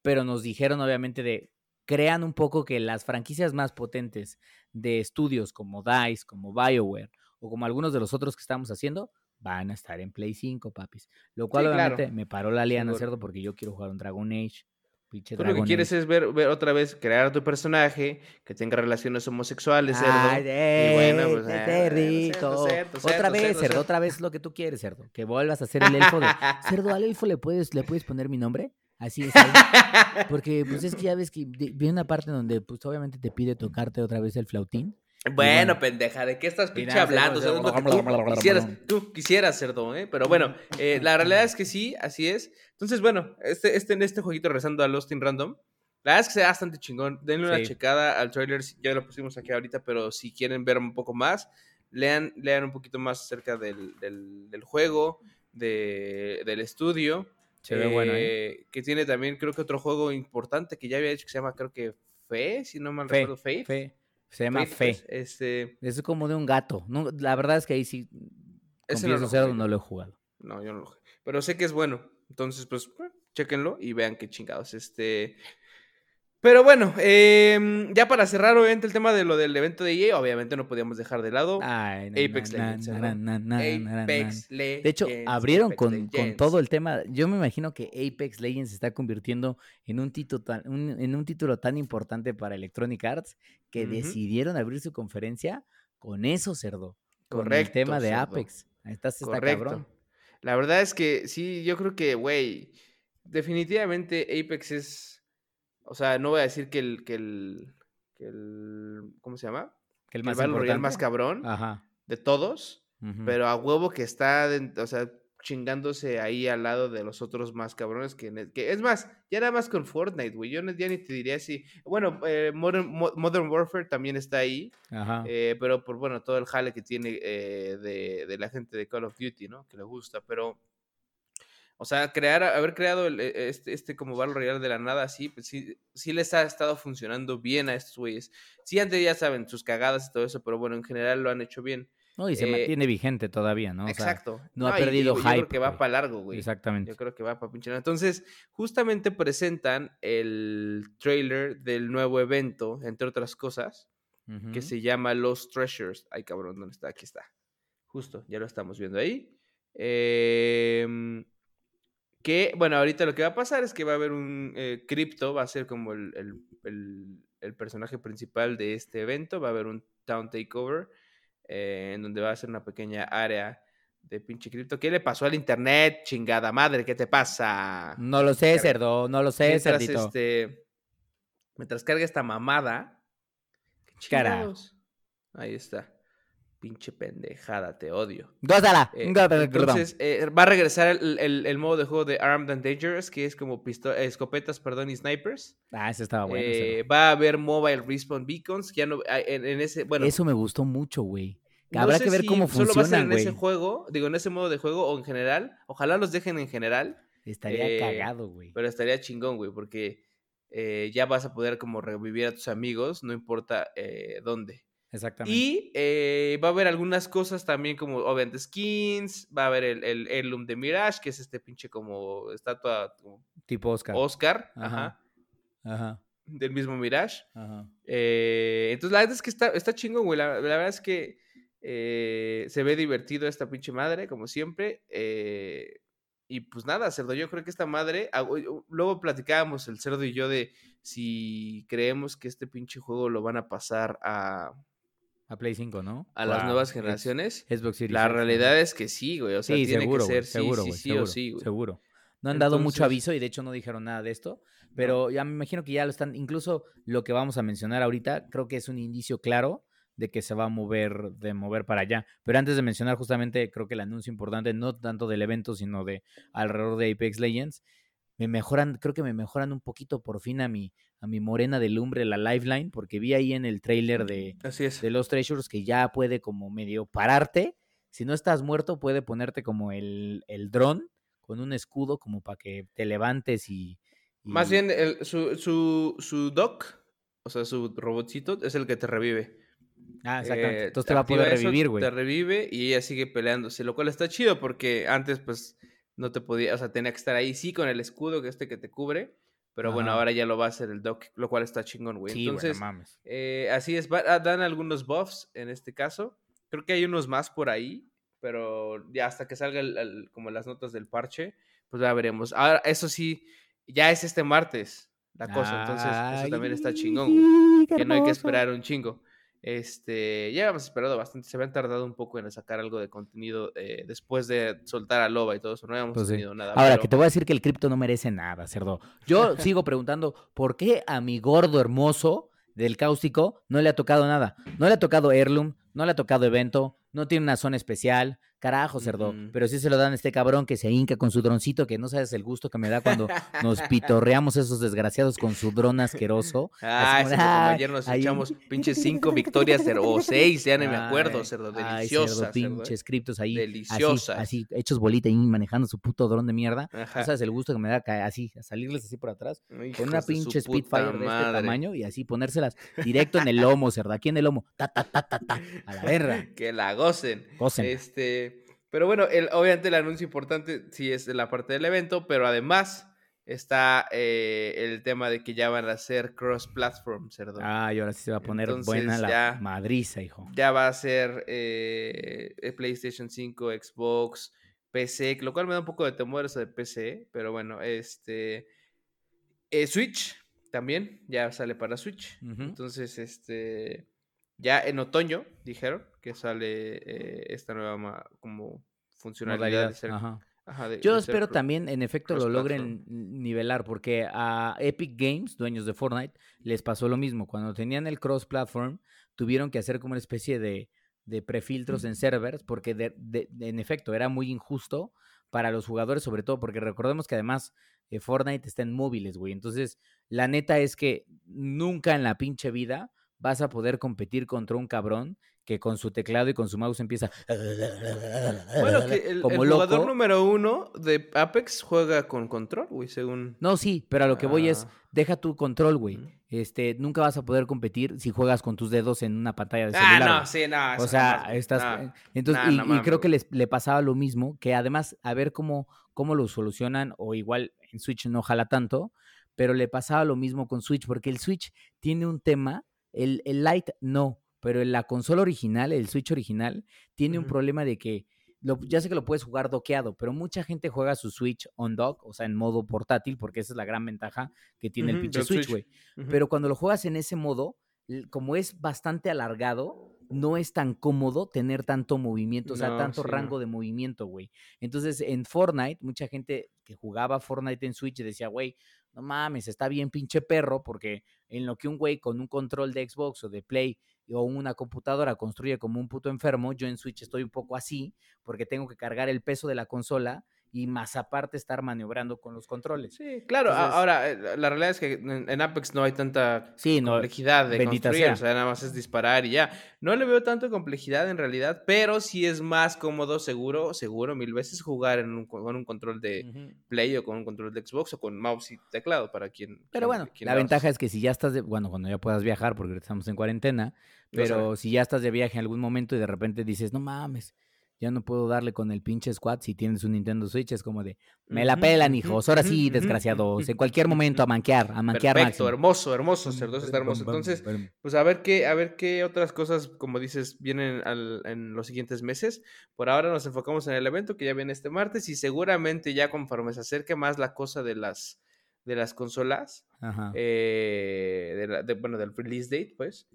pero nos dijeron obviamente de crean un poco que las franquicias más potentes de estudios como DICE, como BioWare o como algunos de los otros que estamos haciendo, van a estar en Play 5, papis. Lo cual obviamente me paró la liana, ¿cierto? Porque yo quiero jugar un Dragon Age. Tú lo que quieres es ver, ver, otra vez, crear a tu personaje que tenga relaciones homosexuales, cerdo. Ay, y bueno, pues. Eh, rico. otra vez, cerdo, otra vez lo que tú quieres, cerdo. Que vuelvas a ser el elfo de. *laughs* cerdo, al elfo le puedes, le puedes poner mi nombre. Así es. Porque, pues es que ya ves que viene una parte donde, pues obviamente te pide tocarte otra vez el flautín. Bueno, pendeja, ¿de qué estás pinche hablando? tú, quisieras, tú quisieras, cerdo, ¿eh? Pero bueno, eh, la realidad es que sí, así es. Entonces, bueno, este, este, en este jueguito rezando a Lost in Random, la verdad es que se bastante chingón. Denle una checada al trailer, ya lo pusimos aquí ahorita, pero si quieren ver un poco más, lean, lean un poquito más acerca del, del, juego, de, del estudio. Se ve bueno, ¿eh? ¿eh? Que tiene también, creo que otro juego importante que ya había hecho que se llama, creo que Fe, si no mal recuerdo, Faith. Fe. Se llama Fe. Este... Es como de un gato. No, la verdad es que ahí sí. Ese no lo, no lo he jugado. No, yo no lo jugué. Pero sé que es bueno. Entonces, pues, chequenlo y vean qué chingados. Este. Pero bueno, em, ya para cerrar, obviamente, el tema de lo del evento de EA, obviamente no podíamos dejar de lado Apex Legends. Apex Legends. De hecho, abrieron con, todo el tema. Yo me imagino que Apex Legends se está convirtiendo en un, título tan, en un título tan importante para Electronic Arts que decidieron abrir su conferencia con eso, cerdo. Con el tema de Apex. Ahí está, está cabrón. La verdad es que sí, yo creo que, güey definitivamente Apex es, o sea, no voy a decir que el, que el, que el ¿cómo se llama? Que el más el más cabrón de todos, pero a huevo que está, o sea, chingándose ahí al lado de los otros más cabrones que, que es más, ya nada más con Fortnite, güey, yo ya ni te diría si, bueno, eh, Modern, Warfare también está ahí, eh, pero por, bueno, todo el jale que tiene eh, de, de, la gente de Call of Duty, ¿no? Que le gusta, pero o sea, crear, haber creado e, este, este como Battle Royale de la nada, sí, pues sí, sí les ha estado funcionando bien a estos güeyes. Sí, antes ya saben, sus cagadas y todo eso, pero bueno, en general lo han hecho bien. No, y se eh, mantiene vigente todavía, ¿no? exacto. no, ha perdido hype. Yo creo que va para largo, güey. Exactamente. Yo creo que va para pinche. Entonces, justamente presentan el trailer del nuevo evento, entre otras cosas, que se llama Los Treasures. Ay, cabrón, ¿dónde está? Aquí está. Justo, ya lo estamos viendo ahí. Eh que, bueno, ahorita lo que va a pasar es que va a haber un eh, cripto, va a ser como el, personaje principal de este evento, va a haber un town takeover, eh, en donde va a ser una pequeña área de pinche cripto. ¿Qué le pasó al internet, chingada madre? ¿Qué te pasa? No lo sé, cerdo, no lo sé, mientras, Este, mientras carga esta mamada. Cara. Ahí está. Pinche pendejada, te odio. Gózala. Eh, entonces, eh, va a regresar el, el, modo de juego de Armed and Dangerous, que es como escopetas, perdón, y snipers. Ah, ese estaba bueno. Eh, va a haber Mobile Respawn Beacons, ya no, ah, en, ese, bueno. Eso me gustó mucho, güey. Habrá que ver cómo funciona, solo va a ser en ese juego, digo, en ese modo de juego o en general. Ojalá los dejen en general. Estaría cagado, güey. Pero estaría chingón, güey, porque ya vas a poder como revivir a tus amigos, no importa dónde. Exactamente. Y eh, va a haber algunas cosas también como, obviamente, skins, va a haber el, el Heirloom de Mirage, que es este pinche como estatua... tipo Oscar. Oscar, ajá. Ajá. Del mismo Mirage. Ajá. Eh, entonces, la verdad es que está, está chingón, güey. La, verdad es que eh, se ve divertido esta pinche madre, como siempre. y pues nada, cerdo, yo creo que esta madre, ah, luego platicábamos el cerdo y yo de si creemos que este pinche juego lo van a pasar a, a Play 5, ¿no? A las nuevas generaciones. Xbox Series La realidad es que sí, güey. O sea, tiene seguro, que ser seguro, sí, sí, sí, güey. Seguro. No han dado mucho aviso y de hecho no dijeron nada de esto, pero ya me imagino que ya lo están, incluso lo que vamos a mencionar ahorita, creo que es un indicio claro de que se va a mover, de mover para allá. Pero antes de mencionar justamente, creo que el anuncio importante, no tanto del evento, sino de alrededor de Apex Legends, me mejoran, creo que me mejoran un poquito por fin a mi, a mi morena de lumbre, la Lifeline, porque vi ahí en el trailer de, de los Treasures que ya puede como medio pararte. Si no estás muerto, puede ponerte como el, el dron con un escudo como para que te levantes y... Más bien, el, su, su, su doc, o sea, su robotcito, es el que te revive. Ah, exactamente. Eh, Entonces te va a poder revivir, güey. Te revive y ella sigue peleándose, lo cual está chido porque antes, pues, no te podía, o sea, tenía que estar ahí, sí, con el escudo que este que te cubre, pero bueno, ahora ya lo va a hacer el Doc, lo cual está chingón, güey. Sí, Entonces, mames. Eh, así es, ah, dan algunos buffs en este caso. Creo que hay unos más por ahí, pero ya hasta que salga como las notas del parche, pues ya veremos. Ahora, eso sí, ya es este martes la cosa, entonces eso también está chingón, güey. Que no hay que esperar un chingo. Este, ya hemos esperado bastante, se habían tardado un poco en sacar algo de contenido eh, después de soltar a Loba y todo eso, no habíamos pues tenido nada. Ahora, que te voy a decir que el cripto no merece nada, cerdo. Yo sigo preguntando, ¿por qué a mi gordo hermoso del cáustico no le ha tocado nada? No le ha tocado Heirloom, no le ha tocado evento, no tiene una zona especial, Carajo, cerdo. Pero sí se lo dan a este cabrón que se hinca con su droncito, que no sabes el gusto que me da cuando nos pitorreamos esos desgraciados con su dron asqueroso. *laughs* Ah, como, ayer nos echamos pinches cinco victorias o seis, ya no me acuerdo, cerdo. Deliciosa. pinches criptos ahí. Deliciosa. Así, hechos bolita y manejando su puto dron de mierda. No sabes el gusto que me da así, a salirles así por atrás. con una pinche Spitfire de este tamaño y así ponérselas directo en el lomo, cerdo. Aquí en el lomo. Ta, ta, ta, ta, ta. A la verga. *laughs* que la gocen. Gocen. Este. Pero bueno, el, obviamente el anuncio importante sí es la parte del evento, pero además está eh, el tema de que ya van a ser cross-platform, cerdo. Ah, y ahora sí se va a poner buena la madriza, hijo. Ya va a ser eh, PlayStation 5, Xbox, PC, lo cual me da un poco de temor eso de PC, pero bueno, este... Eh, Switch también, ya sale para Switch. Entonces, este ya en otoño, dijeron, que sale eh, esta nueva como funcionalidad de ser Yo espero también, en efecto, lo logren nivelar, porque a Epic Games, dueños de Fortnite, les pasó lo mismo. Cuando tenían el cross-platform, tuvieron que hacer como una especie de, de prefiltros en servers, porque en efecto era muy injusto para los jugadores, sobre todo porque recordemos que además eh, Fortnite está en móviles, güey. Entonces, la neta es que nunca en la pinche vida vas a poder competir contra un cabrón que con su teclado y con su mouse empieza. Bueno, que *laughs* el, jugador número uno de Apex juega con control, güey, según. No, sí, pero a lo que voy es, ah. deja tu control, güey. Este, nunca vas a poder competir si juegas con tus dedos en una pantalla de celular. Ah, no, sí, no. O sea, estás. entonces, y, creo que les, le pasaba lo mismo, que además, a ver cómo, cómo lo solucionan, o igual en Switch no jala tanto, pero le pasaba lo mismo con Switch, porque el Switch tiene un tema, el, el Lite no pero la consola original, el Switch original, tiene un problema de que ya sé que lo puedes jugar doqueado, pero mucha gente juega su Switch on dock, o sea, en modo portátil, porque esa es la gran ventaja que tiene el pinche Switch, güey. Pero cuando lo juegas en ese modo, como es bastante alargado, no es tan cómodo tener tanto movimiento, o sea, tanto rango de movimiento, güey. Entonces, en Fortnite, mucha gente que jugaba Fortnite en Switch decía, güey, no mames, está bien pinche perro, porque en lo que un güey con un control de Xbox o de Play o una computadora construye como un puto enfermo, yo en Switch estoy un poco así, porque tengo que cargar el peso de la consola y más aparte estar maniobrando con los controles. Sí, claro. ahora, eh, la realidad es que en, Apex no hay tanta complejidad de construir, o sea, nada más es disparar y ya. No le veo tanto complejidad en realidad, pero sí es más cómodo, seguro, seguro, mil veces jugar en un, con un control de Play o con un control de Xbox o con mouse y teclado para quien... Pero bueno, la ventaja es que si ya estás, de, bueno, cuando ya puedas viajar, porque estamos en cuarentena, pero si ya estás de viaje en algún momento y de repente dices, no mames, ya no puedo darle con el pinche squad si tienes un Nintendo Switch. Es como de, me la pelan, hijos. Ahora sí, desgraciados. En cualquier momento a manquear, a manquear Perfecto, hermoso, hermoso, Cerdos está hermoso. Entonces, pues a ver qué, a ver qué otras cosas, como dices, vienen en los siguientes meses. Por ahora nos enfocamos en el evento que ya viene este martes y seguramente ya conforme se acerque más la cosa de las de las consolas, eh, de bueno, del release date, pues,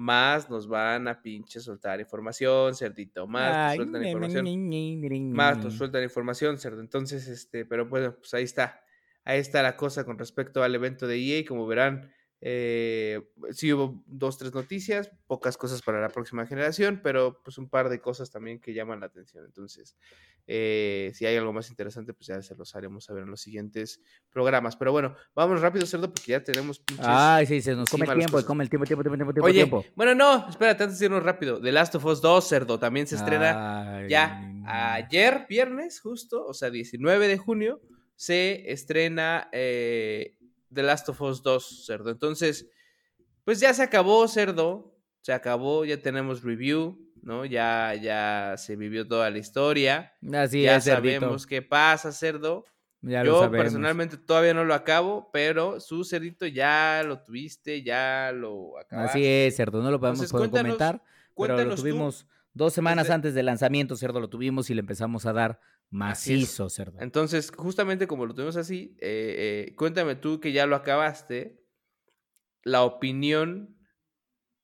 más nos van a pinche soltar información, cerdito, más nos sueltan información, más nos sueltan información, cerdo. Entonces, este, pero bueno, pues ahí está, ahí está la cosa con respecto al evento de EA, como verán, eh, sí hubo dos, tres noticias, pocas cosas para la próxima generación, pero pues un par de cosas también que llaman la atención. Entonces, eh, si hay algo más interesante, pues ya se los haremos saber en los siguientes programas. Pero bueno, vamos rápido, cerdo, porque ya tenemos pinches. Ay, sí, se nos come el tiempo, come el tiempo, tiempo, tiempo, tiempo, Oye, tiempo. Bueno, no, espérate, antes de irnos rápido. The Last of Us 2, cerdo, también se estrena ya ayer, viernes, justo, o sea, 19 de junio, se estrena. Eh, The Last of Us 2, cerdo. Entonces, pues ya se acabó, cerdo. Se acabó, ya tenemos review, ¿no? Ya, ya se vivió toda la historia. Así ya es, sabemos qué pasa, cerdo. Yo personalmente todavía no lo acabo, pero su cerdito ya lo tuviste, ya lo acabaste. Así es, cerdo, no lo podemos comentar, pero lo tuvimos dos semanas antes del lanzamiento, cerdo, lo tuvimos y le empezamos a dar Macizo, cerdo. Entonces, justamente como lo tuvimos así, eh, eh, cuéntame tú que ya lo acabaste, la opinión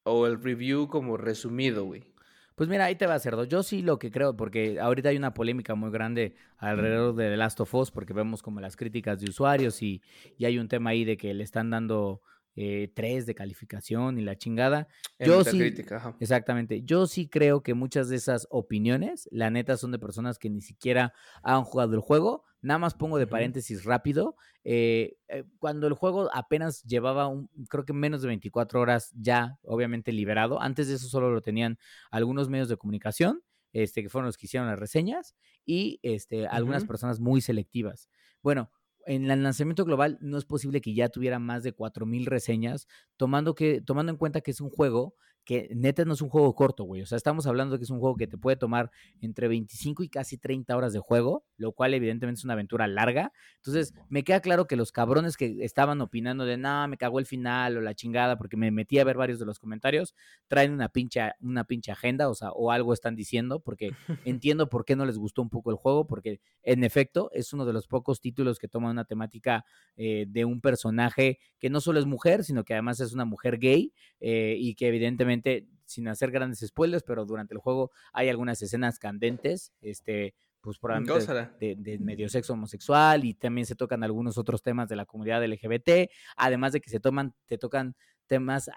o el review como resumido, güey. Pues mira, ahí te va, cerdo. Yo sí lo que creo, porque ahorita hay una polémica muy grande alrededor de The Last of Us, porque vemos como las críticas de usuarios y, y hay un tema ahí de que le están dando eh, tres de calificación y la chingada. yo sí, exactamente, yo sí creo que muchas de esas opiniones, la neta, son de personas que ni siquiera han jugado el juego. Nada más pongo de paréntesis rápido. Eh, eh, cuando el juego apenas llevaba, un, creo que menos de 24 horas ya, obviamente liberado. Antes de eso solo lo tenían algunos medios de comunicación, este, que fueron los que hicieron las reseñas, y este, algunas personas muy selectivas. Bueno, en el lanzamiento global no es posible que ya tuviera más de 4.000 reseñas, tomando, que, tomando en cuenta que es un juego que neta no es un juego corto, güey. O sea, estamos hablando de que es un juego que te puede tomar entre 25 y casi 30 horas de juego, lo cual evidentemente es una aventura larga. Entonces, me queda claro que los cabrones que estaban opinando de, no, me cagó el final o la chingada, porque me metí a ver varios de los comentarios, traen una pinche, una pinche agenda, o sea, o algo están diciendo, porque *laughs* entiendo por qué no les gustó un poco el juego, porque en efecto es uno de los pocos títulos que toma una temática eh, de un personaje que no solo es mujer, sino que además es una mujer gay eh, y que evidentemente, sin hacer grandes spoilers, pero durante el juego hay algunas escenas candentes, este, pues probablemente de, medio sexo homosexual y también se tocan algunos otros temas de la comunidad LGBT, además de que se toman, te tocan temas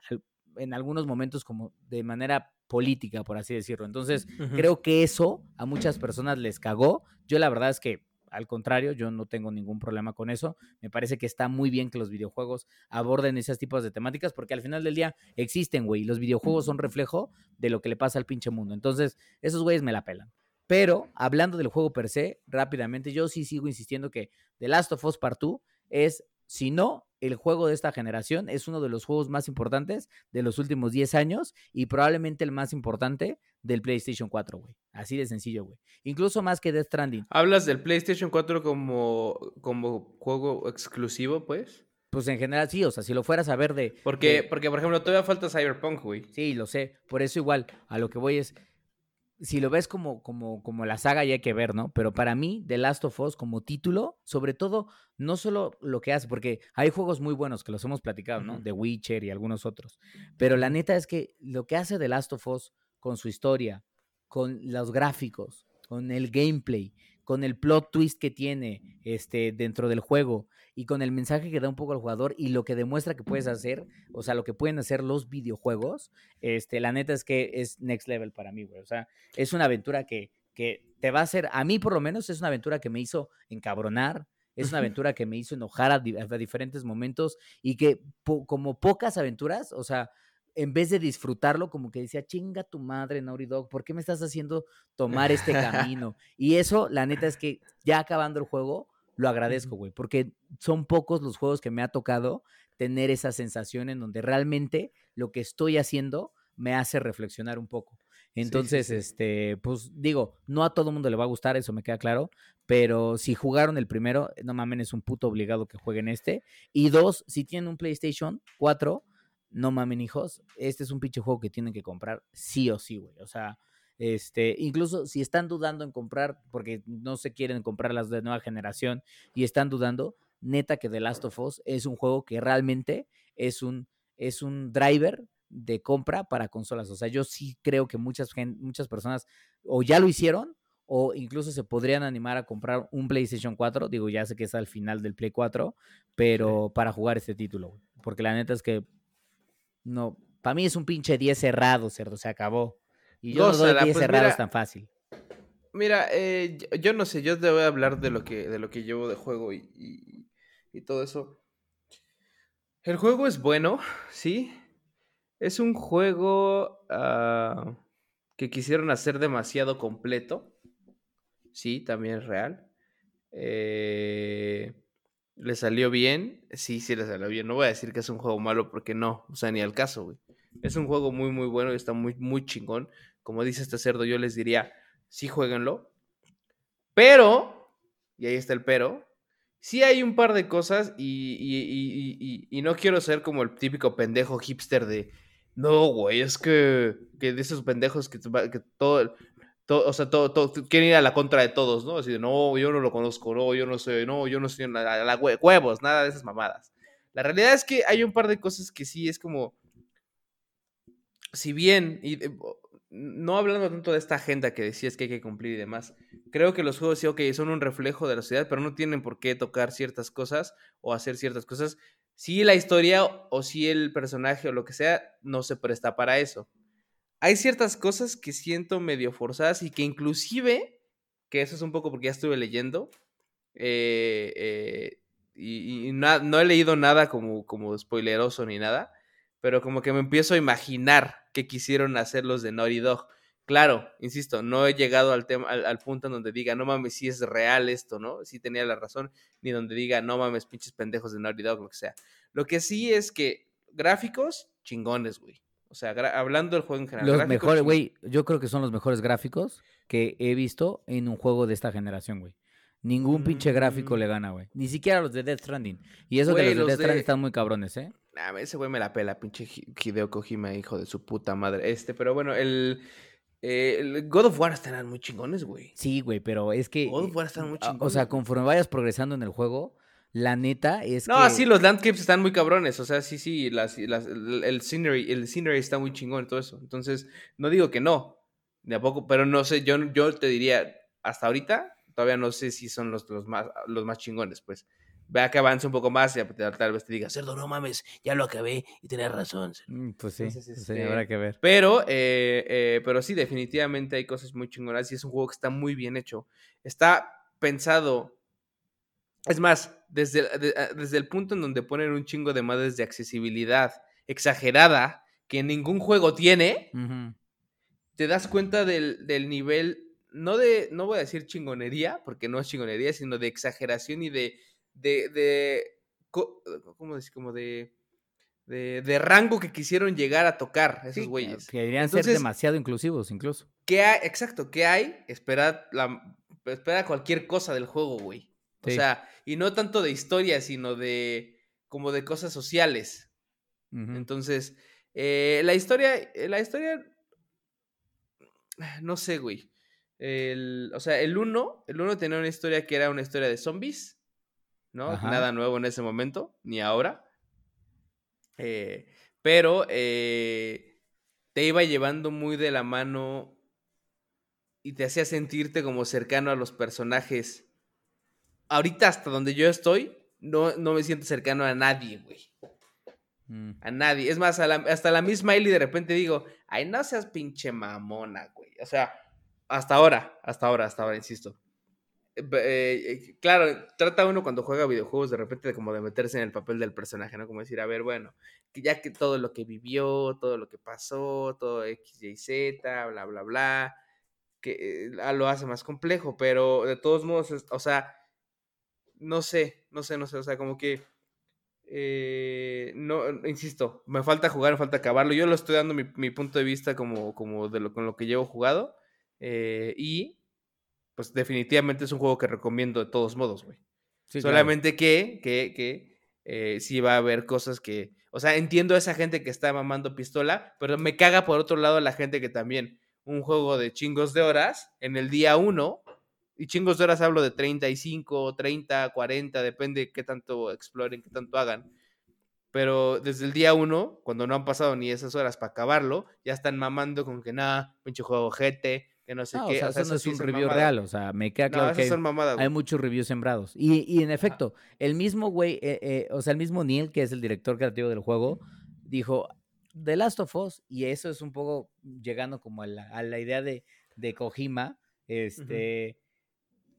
en algunos momentos como de manera política, por así decirlo. Entonces, creo que eso a muchas personas les cagó. Yo la verdad es que al contrario, yo no tengo ningún problema con eso. Me parece que está muy bien que los videojuegos aborden esos tipos de temáticas porque al final del día existen, güey. Los videojuegos son reflejo de lo que le pasa al pinche mundo. Entonces, esos güeyes me la pelan. Pero hablando del juego per se, rápidamente, yo sí sigo insistiendo que The Last of Us Part 2 es, si no, el juego de esta generación. Es uno de los juegos más importantes de los últimos 10 años y probablemente el más importante del PlayStation 4, güey. Así de sencillo, güey. Incluso más que Death Stranding. ¿Hablas del PlayStation 4 como, como juego exclusivo, pues? Pues en general sí, o sea, si lo fueras a ver de... Porque, porque por ejemplo, todavía falta Cyberpunk, güey. Sí, lo sé. Por eso igual, a lo que voy es, si lo ves como, como, como la saga ya hay que ver, ¿no? Pero para mí, The Last of Us como título, sobre todo, no solo lo que hace, porque hay juegos muy buenos que los hemos platicado, ¿no? The Witcher y algunos otros. Pero la neta es que lo que hace The Last of Us con su historia, con los gráficos, con el gameplay, con el plot twist que tiene este, dentro del juego y con el mensaje que da un poco al jugador y lo que demuestra que puedes hacer, o sea, lo que pueden hacer los videojuegos, este, la neta es que es next level para mí, güey. O sea, es una aventura que, que te va a hacer, a mí por lo menos es una aventura que me hizo encabronar, es una *laughs* aventura que me hizo enojar a, diferentes momentos y que como pocas aventuras, o sea, en vez de disfrutarlo, como que decía, chinga tu madre, Naughty Dog, ¿por qué me estás haciendo *laughs* tomar este camino? y eso, la neta es que ya acabando el juego, lo agradezco, güey, porque son pocos los juegos que me ha tocado tener esa sensación en donde realmente lo que estoy haciendo me hace reflexionar un poco. Entonces, este, pues digo, no a todo mundo le va a gustar, eso me queda claro, pero si jugaron el primero, no mamen, es un puto obligado que jueguen este. Y dos, si tienen un PlayStation 4, no mamen hijos, este es un pinche juego que tienen que comprar sí o sí, güey. O sea, este, incluso si están dudando en comprar, porque no se quieren comprar las de nueva generación y están dudando, neta que The Last of Us es un juego que realmente es un, es un driver de compra para consolas. O sea, yo sí creo que muchas, muchas personas o ya lo hicieron o incluso se podrían animar a comprar un PlayStation 4. Digo, ya sé que es al final del Play 4, pero para jugar este título. Porque la neta es que no, para mí es un pinche 10 cerrado, cerdo, se acabó. Y yo no doy 10 pues cerrados tan fácil. Mira, eh, yo, no sé, yo te voy a hablar de lo que, de lo que llevo de juego y, y, todo eso. El juego es bueno, sí. Es un juego ah, que quisieron hacer demasiado completo. Sí, también es real. Eh, ¿Le salió bien? Sí, sí le salió bien. No voy a decir que es un juego malo porque no, o sea, ni al caso, güey. Es un juego muy, muy bueno y está muy, muy chingón. Como dice este cerdo, yo les diría, sí, jueguenlo. Pero, y ahí está el pero, sí hay un par de cosas y, y, y, y no quiero ser como el típico pendejo hipster de, no, güey, es que, que de esos pendejos que, que todo, o sea, todo, todo, quieren ir a la contra de todos, ¿no? Así de, no, yo no lo conozco, no, yo no sé, no, yo no sé, la, huevos, nada de esas mamadas. La realidad es que hay un par de cosas que sí es como, si bien, y no hablando tanto de esta agenda que decías que hay que cumplir y demás, creo que los juegos sí, ok, son un reflejo de la sociedad, pero no tienen por qué tocar ciertas cosas o hacer ciertas cosas. Si la historia o si el personaje o lo que sea no se presta para eso hay ciertas cosas que siento medio forzadas y que inclusive, que eso es un poco porque ya estuve leyendo, eh, eh, y, no he leído nada como, como spoileroso ni nada, pero como que me empiezo a imaginar que quisieron hacer los de Naughty Dog. Claro, insisto, no he llegado al, tema, al, punto en donde diga, no mames, si es real esto, ¿no? Si tenía la razón, ni donde diga, no mames, pinches pendejos de Naughty Dog, lo que sea. Lo que sí es que gráficos, chingones, güey. O sea, hablando del juego en general. Los mejores, güey, yo creo que son los mejores gráficos que he visto en un juego de esta generación, güey. Ningún pinche gráfico le mm. gana, güey. Ni siquiera los de Death Stranding. Y eso que los de Death Stranding están muy cabrones, ¿eh? Nah, ese güey me la pela, pinche Hideo Kojima, hijo de su puta madre. Este, pero bueno, el, el God of War están muy chingones, güey. Sí, güey, pero es que. God of War están muy chingones. O sea, conforme vayas progresando en el juego, la neta es no, que... sí, los landscapes están muy cabrones. O sea, sí, sí, las, el, scenery, el scenery está muy chingón y todo eso. Entonces, no digo que no, de a poco, pero no sé, yo, yo te diría, hasta ahorita, todavía no sé si son los, los, más, los más chingones, pues. Vea que avance un poco más y tal vez te diga, cerdo, no mames, ya lo acabé y tenés razón. Mm, pues sí, sí, este, habrá que ver. Pero, eh, eh, pero sí, definitivamente hay cosas muy chingonas y es un juego que está muy bien hecho. Está pensado es más, desde, desde el punto en donde ponen un chingo de madres de accesibilidad exagerada que ningún juego tiene, te das cuenta del, nivel, no de, no voy a decir chingonería, porque no es chingonería, sino de exageración y de, de, de ¿cómo decir? Como de, de, rango que quisieron llegar a tocar esos güeyes. Que deberían ser demasiado inclusivos, incluso. ¿Qué hay? Exacto, ¿qué hay? Espera, la, espera cualquier cosa del juego, güey. O sea, y no tanto de historia, sino de como de cosas sociales. Entonces, eh, la historia, eh, la historia, no sé, güey. El, o sea, el uno, el uno tenía una historia que era una historia de zombies, ¿no? Nada nuevo en ese momento, ni ahora. Eh, pero te iba llevando muy de la mano y te hacía sentirte como cercano a los personajes ahorita hasta donde yo estoy, no, no me siento cercano a nadie, güey. Mm. A nadie. Es más, hasta la misma Ellie de repente digo, ay, no seas pinche mamona, güey. O sea, hasta ahora, hasta ahora, hasta ahora, insisto. Eh, eh, claro, trata uno cuando juega videojuegos de repente de como de meterse en el papel del personaje, ¿no? Como decir, a ver, bueno, que ya que todo lo que vivió, todo lo que pasó, todo X, Y, Z, bla, bla, bla, que eh, lo hace más complejo, pero de todos modos, o sea, no sé, no sé, no sé, o sea, como que, eh, no, insisto, me falta jugar, me falta acabarlo. Yo lo estoy dando mi, punto de vista como, como de lo, con lo que llevo jugado. Eh, y, pues definitivamente es un juego que recomiendo de todos modos, güey. Solamente que, que, que eh, sí va a haber cosas que, o sea, entiendo a esa gente que está mamando pistola, pero me caga por otro lado la gente que también un juego de chingos de horas en el día uno y chingos de horas hablo de 35, 30, 40, depende qué tanto exploren, qué tanto hagan. Pero desde el día uno, cuando no han pasado ni esas horas para acabarlo, ya están mamando con que nada, pinche juego GT, que no sé qué. O sea, eso no es un review real, o sea, me queda claro que hay, muchos reviews sembrados. Y, y en efecto, el mismo güey, eh, eh, o sea, el mismo Neil, que es el director creativo del juego, dijo, The Last of Us, y eso es un poco llegando como a la, idea de, de Kojima, este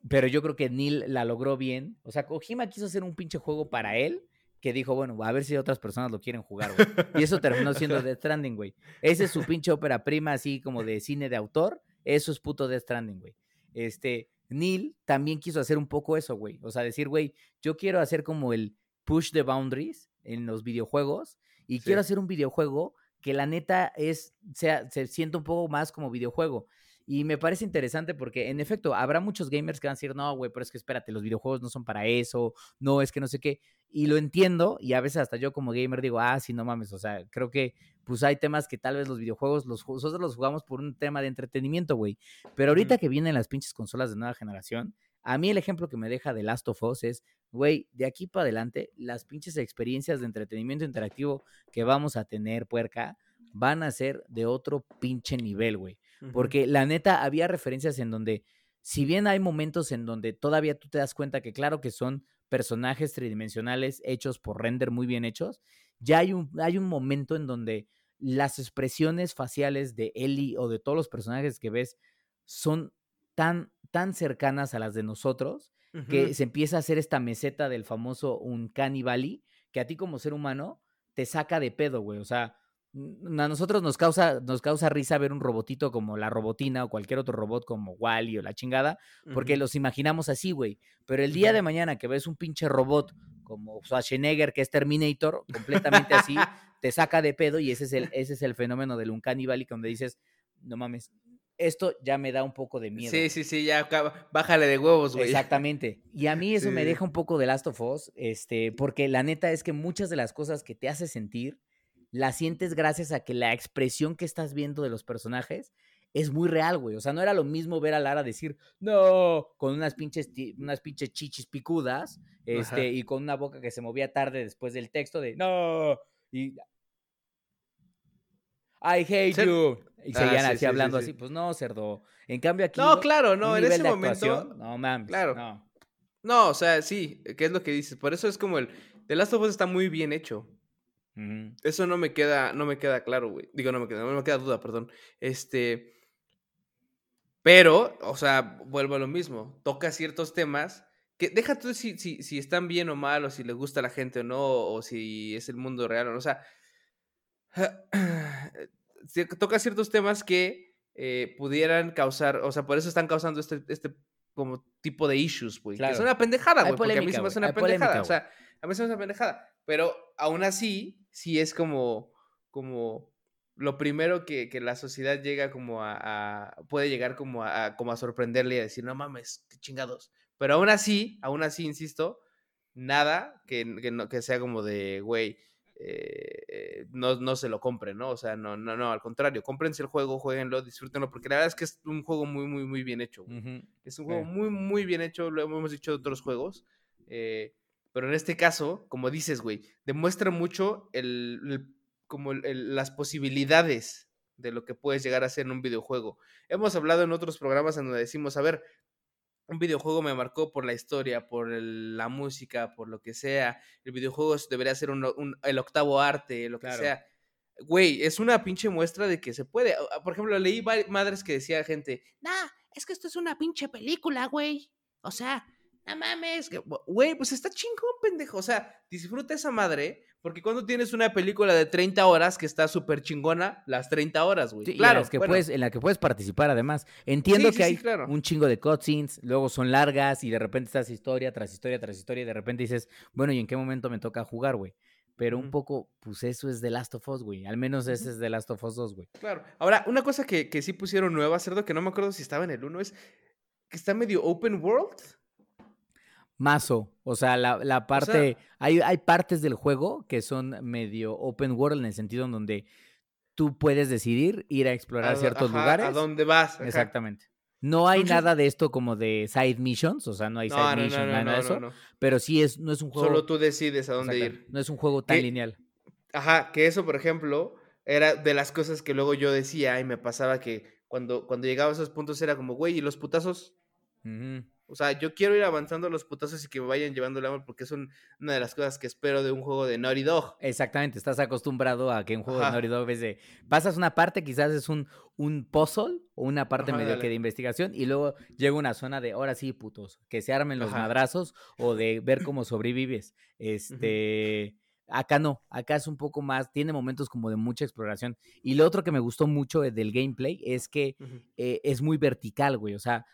pero yo creo que Neil la logró bien. O sea, Kojima quiso hacer un pinche juego para él que dijo, bueno, a ver si otras personas lo quieren jugar, güey. Y eso terminó siendo *laughs* Death Stranding, güey. Ese es su pinche ópera prima, así como de cine de autor. Eso es puto Death Stranding, güey. Este, Neil también quiso hacer un poco eso, güey. O sea, decir, güey, yo quiero hacer como el push the boundaries en los videojuegos y quiero hacer un videojuego que la neta es, sea, se sienta un poco más como videojuego. Y me parece interesante porque, en efecto, habrá muchos gamers que van a decir, no, güey, pero es que espérate, los videojuegos no son para eso, no, es que no sé qué. Y lo entiendo, y a veces hasta yo como gamer digo, ah, sí, no mames, o sea, creo que pues hay temas que tal vez los videojuegos, los, nosotros los jugamos por un tema de entretenimiento, güey. Pero ahorita que vienen las pinches consolas de nueva generación, a mí el ejemplo que me deja de Last of Us es, güey, de aquí para adelante, las pinches experiencias de entretenimiento interactivo que vamos a tener, puerca, van a ser de otro pinche nivel, güey. Porque la neta, había referencias en donde, si bien hay momentos en donde todavía tú te das cuenta que claro que son personajes tridimensionales hechos por render muy bien hechos, ya hay un, hay un momento en donde las expresiones faciales de Ellie o de todos los personajes que ves son tan, tan cercanas a las de nosotros que se empieza a hacer esta meseta del famoso Uncanny Valley que a ti como ser humano te saca de pedo, güey. O sea, a nosotros nos causa, nos causa risa ver un robotito como la robotina o cualquier otro robot como Wally o la chingada, porque los imaginamos así, güey. Pero el día de mañana que ves un pinche robot como Schwarzenegger, que es Terminator, completamente así, *laughs* te saca de pedo y ese es el, ese es el fenómeno del Uncanny Valley, donde dices, no mames, esto ya me da un poco de miedo. Sí, sí, sí, ya bájale de huevos, güey. *laughs* Exactamente. Y a mí eso me deja un poco de Last of Us, este, porque la neta es que muchas de las cosas que te hace sentir la sientes gracias a que la expresión que estás viendo de los personajes es muy real, güey. O sea, no era lo mismo ver a Lara decir, no, con unas pinches, unas pinches chichis picudas, este, y con una boca que se movía tarde después del texto de, no, y... I hate you. Y seguían ah, así hablando así. Pues no, cerdo. En cambio aquí. No, claro, no, en ese momento. No mames. Claro. No. no, o sea, sí, ¿qué es lo que dices? Por eso es como el. The Last of Us está muy bien hecho. Eso no me queda, no me queda claro, güey. Digo, no me queda, no me queda duda, perdón. Este. Pero, o sea, vuelvo a lo mismo. Toca ciertos temas que deja tú si, si, si están bien o mal, o si le gusta a la gente o no, o si es el mundo real o no. O sea, *clears throat* toca ciertos temas que eh, pudieran causar, o sea, por eso están causando este, este como tipo de issues, güey. Que es una pendejada, güey. Porque a mí se me hace una pendejada. o sea, a mí se me hace una pendejada. Pero aún así, sí es como, como lo primero que, que la sociedad llega como a, puede llegar como a, como a sorprenderle y a decir, no mames, qué chingados. Pero aún así, aún así, insisto, nada que, que, no, que sea como de, güey, eh, no, no se lo compren, ¿no? O sea, no, no, no, al contrario, cómprense el juego, jueguenlo, disfrútenlo, porque la verdad es que es un juego muy, muy, muy bien hecho. Es un juego muy, muy bien hecho, lo hemos dicho de otros juegos. Eh, pero en este caso, como dices, güey, demuestra mucho el, como las posibilidades de lo que puedes llegar a hacer en un videojuego. Hemos hablado en otros programas en donde decimos, a ver, un videojuego me marcó por la historia, por la música, por lo que sea. El videojuego debería ser el octavo arte, lo que sea. Güey, es una pinche muestra de que se puede. Por ejemplo, leí madres que decía gente, nah, es que esto es una pinche película, güey. O sea, no mames, güey, pues está chingón, pendejo. O sea, disfruta esa madre porque cuando tienes una película de 30 horas que está súper chingona, las 30 horas, güey. claro. que puedes, en la que puedes participar además. Entiendo que hay un chingo de cutscenes, luego son largas y de repente estás historia tras historia tras historia y de repente dices, bueno, ¿y en qué momento me toca jugar, güey? Pero un poco, pues eso es The Last of Us, güey. Al menos ese es The Last of Us 2, güey. Claro. Ahora, una cosa que, que sí pusieron nueva, cerdo, que no me acuerdo si estaba en el 1, es que está medio open world mazo. O sea, la, parte. hay, hay partes del juego que son medio open world en el sentido en donde tú puedes decidir ir a explorar ciertos lugares. A dónde vas. Exactamente. No hay nada de esto como de side missions, o sea, no hay side missions, nada de eso. Pero sí es, no es un juego. Solo tú decides a dónde ir. No es un juego tan lineal. Ajá, que eso, por ejemplo, era de las cosas que luego yo decía y me pasaba que cuando, cuando llegaba a esos puntos era como, güey, ¿y los putazos? O sea, yo quiero ir avanzando los putazos y que me vayan llevando el amor porque es una de las cosas que espero de un juego de Naughty Dog. Exactamente, estás acostumbrado a que un juego de Naughty Dog es de pasas una parte, quizás es un, un puzzle o una parte medio que de investigación y luego llega una zona de ahora sí, putos, que se armen los madrazos o de ver cómo sobrevives. Este. Acá no, acá es un poco más, tiene momentos como de mucha exploración. Y lo otro que me gustó mucho del gameplay es que eh, es muy vertical, güey. O sea,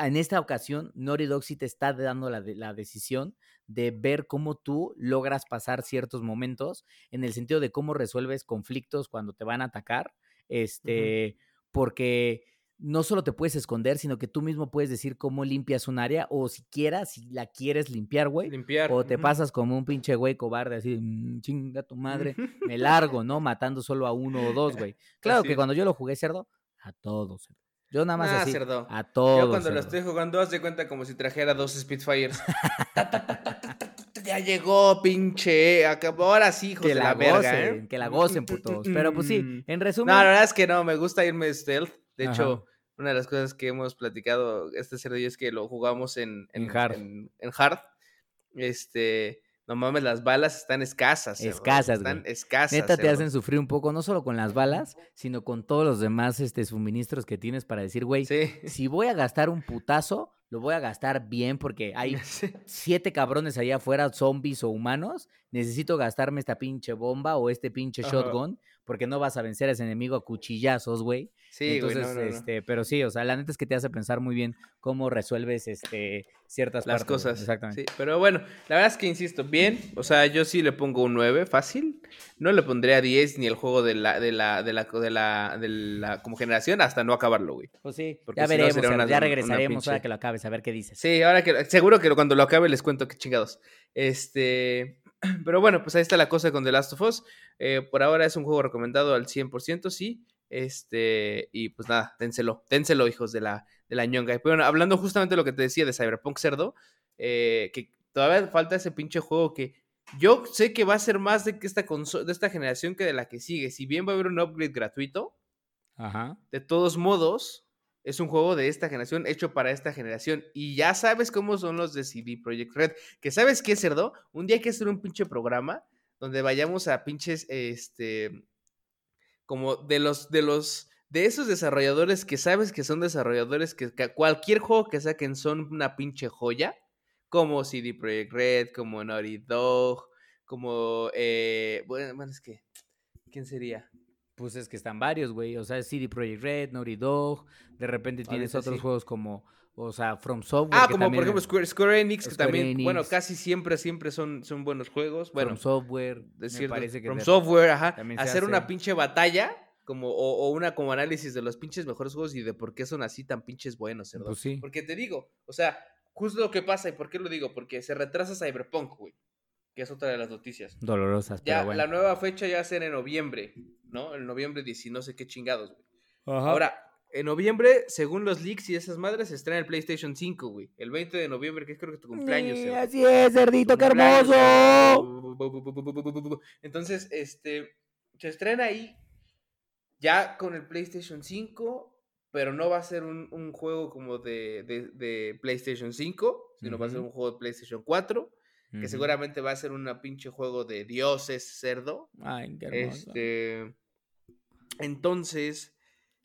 en esta ocasión, Naughty Dog sí te está dando la, la, decisión de ver cómo tú logras pasar ciertos momentos en el sentido de cómo resuelves conflictos cuando te van a atacar. Este, porque no solo te puedes esconder, sino que tú mismo puedes decir cómo limpias un área o siquiera si la quieres limpiar, güey. Limpiar. O te pasas como un pinche güey cobarde, así, mm, chinga tu madre, *laughs* me largo, ¿no? Matando solo a uno o dos, güey. Claro que cuando yo lo jugué cerdo, a todos, cerdo. Yo nada más así, a todos. Yo cuando lo estoy jugando, haz de cuenta como si trajera dos Spitfires. *laughs* ya llegó, pinche. Ahora sí, hijos que de la, verga, ¿eh? Que la gocen, putos. Pero pues sí, mm. en resumen. No, la verdad es que no, me gusta irme stealth. De hecho, una de las cosas que hemos platicado este cerdillo es que lo jugamos en, en, hard. En, en, hard. Este. No mames, las balas están escasas. Escasas, Están escasas. Neta te hacen sufrir un poco, no solo con las balas, sino con todos los demás este, suministros que tienes para decir, güey, si voy a gastar un putazo, lo voy a gastar bien porque hay *laughs* siete cabrones allá afuera, zombies o humanos. Necesito gastarme esta pinche bomba o este pinche shotgun porque no vas a vencer a ese enemigo a cuchillazos, güey. Sí, Entonces, güey, este, pero sí, o sea, la neta es que te hace pensar muy bien cómo resuelves este ciertas las cosas. Exactamente. Sí, pero bueno, la verdad es que insisto, bien, o sea, yo sí le pongo un 9, fácil. No le pondría 10 ni el juego de la de la de la de la, de la como generación hasta no acabarlo, güey. Pues sí, ya veremos, ya regresaremos ahora que lo acabes a ver qué dices. Sí, ahora que seguro que cuando lo acabe les cuento qué chingados. Este, *clears throat* pero bueno, pues ahí está la cosa con The Last of Us. Eh, por ahora es un juego recomendado al 100%, sí. Este, y pues nada, dénselo, dénselo, hijos de la, de la ñonga. Pero bueno, hablando justamente de lo que te decía de Cyberpunk Cerdo, eh, que todavía falta ese pinche juego que Yo sé que va a ser más de, que esta de esta generación que de la que sigue. Si bien va a haber un upgrade gratuito, Ajá. de todos modos, es un juego de esta generación, hecho para esta generación. Y ya sabes cómo son los de CD Projekt Red. Que sabes qué, cerdo, un día hay que hacer un pinche programa donde vayamos a pinches, este, como de los, de los, de esos desarrolladores que sabes que son desarrolladores que, cualquier juego que saquen son una pinche joya, como CD Projekt Red, como Naughty Dog, como, eh, bueno, es que, ¿quién sería? Pues es que están varios, güey. O sea, CD Projekt Red, Naughty Dog. De repente tienes otros juegos como, o sea, From Software. Ah, como por ejemplo Square, Enix, que también, bueno, casi siempre, siempre son, son buenos juegos. Bueno, From Software. me parece que From Software, ajá. Hacer una pinche batalla. Como, o, una como análisis de los pinches mejores juegos y de por qué son así tan pinches buenos, ¿verdad? Pues sí. Porque te digo, o sea, justo lo que pasa, ¿y por qué lo digo? Porque se retrasa Cyberpunk, güey que es otra de las noticias. Dolorosas, ya, pero bueno. La nueva fecha ya será en noviembre, ¿no? En noviembre 10 no sé qué chingados, güey. Ahora, en noviembre, según los leaks y esas madres, se estrena el PlayStation 5, güey. El 20 de noviembre, que es creo que tu cumpleaños. Sí, así es, cerdito, qué hermoso. Entonces, este, se estrena ahí ya con el PlayStation 5, pero no va a ser un, juego como de, de, PlayStation 5, sino va a ser un juego de PlayStation 4 que seguramente va a ser un pinche juego de dioses cerdo. Ay, qué hermoso. Este, entonces,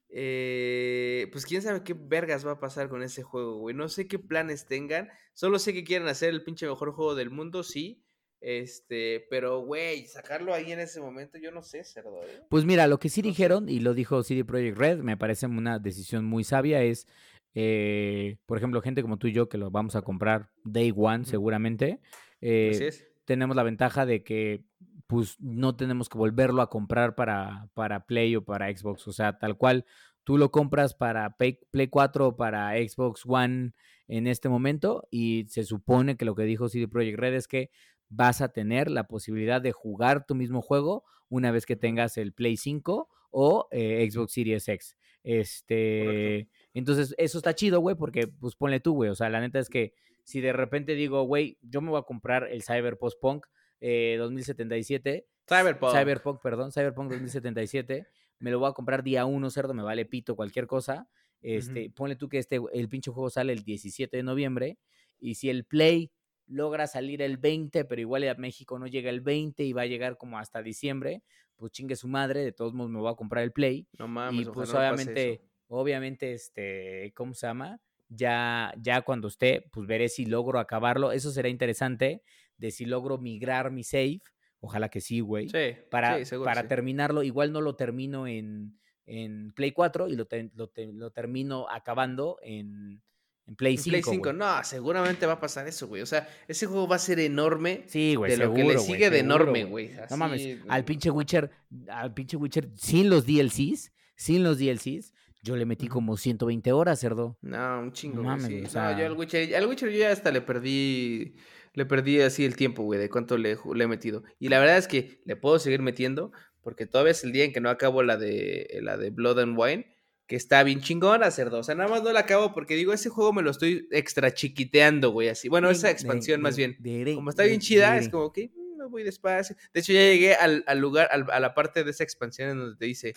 eh, pues quién sabe qué vergas va a pasar con ese juego, güey. No sé qué planes tengan. Solo sé que quieren hacer el pinche mejor juego del mundo, sí. Este, pero güey, sacarlo ahí en ese momento, yo no sé, cerdo. ¿eh? Pues mira, lo que sí dijeron, y lo dijo CD Projekt Red, me parece una decisión muy sabia, es, eh, por ejemplo, gente como tú y yo que lo vamos a comprar day one seguramente. Eh, tenemos la ventaja de que pues no tenemos que volverlo a comprar para, para Play o para Xbox. O sea, tal cual tú lo compras para Play, 4 o para Xbox One en este momento y se supone que lo que dijo CD Projekt Red es que vas a tener la posibilidad de jugar tu mismo juego una vez que tengas el Play 5 o eh, Xbox Series X. Este, entonces eso está chido, güey, porque pues ponle tú, güey, o sea, la neta es que si de repente digo, güey, yo me voy a comprar el Cyberpunk Punk eh, 2077. Cyberpunk. Cyberpunk, perdón, Cyberpunk 2077. me lo voy a comprar día uno, cerdo, me vale pito cualquier cosa. Este, Ponle tú que este, el pinche juego sale el 17 de noviembre. Y si el Play logra salir el 20, pero igual a México no llega el 20 y va a llegar como hasta diciembre, pues chingue su madre, de todos modos me voy a comprar el Play. No mames, y pues obviamente, obviamente, este, ¿cómo se llama? ya, ya cuando esté, pues veré si logro acabarlo. Eso será interesante de si logro migrar mi save. Ojalá que sí, güey. Sí, para, para terminarlo. Igual no lo termino en, en Play 4 y lo, lo, termino acabando en, en Play 5. Play 5, no, seguramente va a pasar eso, güey. O sea, ese juego va a ser enorme. Sí, güey. De lo que le sigue de enorme, güey. No mames. Al pinche Witcher, al pinche Witcher, sin los DLCs, sin los DLCs, yo le metí como 120 horas, cerdo. No, un chingo, no, sí. o sea... no, yo al Witcher, al Witcher yo ya hasta le perdí, le perdí así el tiempo, güey, de cuánto le, le, he metido. Y la verdad es que le puedo seguir metiendo, porque todavía es el día en que no acabo la de, la de Blood and Wine, que está bien chingona, cerdo. O sea, nada más no la acabo porque digo, ese juego me lo estoy extra chiquiteando, güey, así. Bueno, esa expansión más bien. Como está bien chida, es como que mm, me voy despacio. De hecho, ya llegué al, al lugar, a la parte de esa expansión en donde te dice,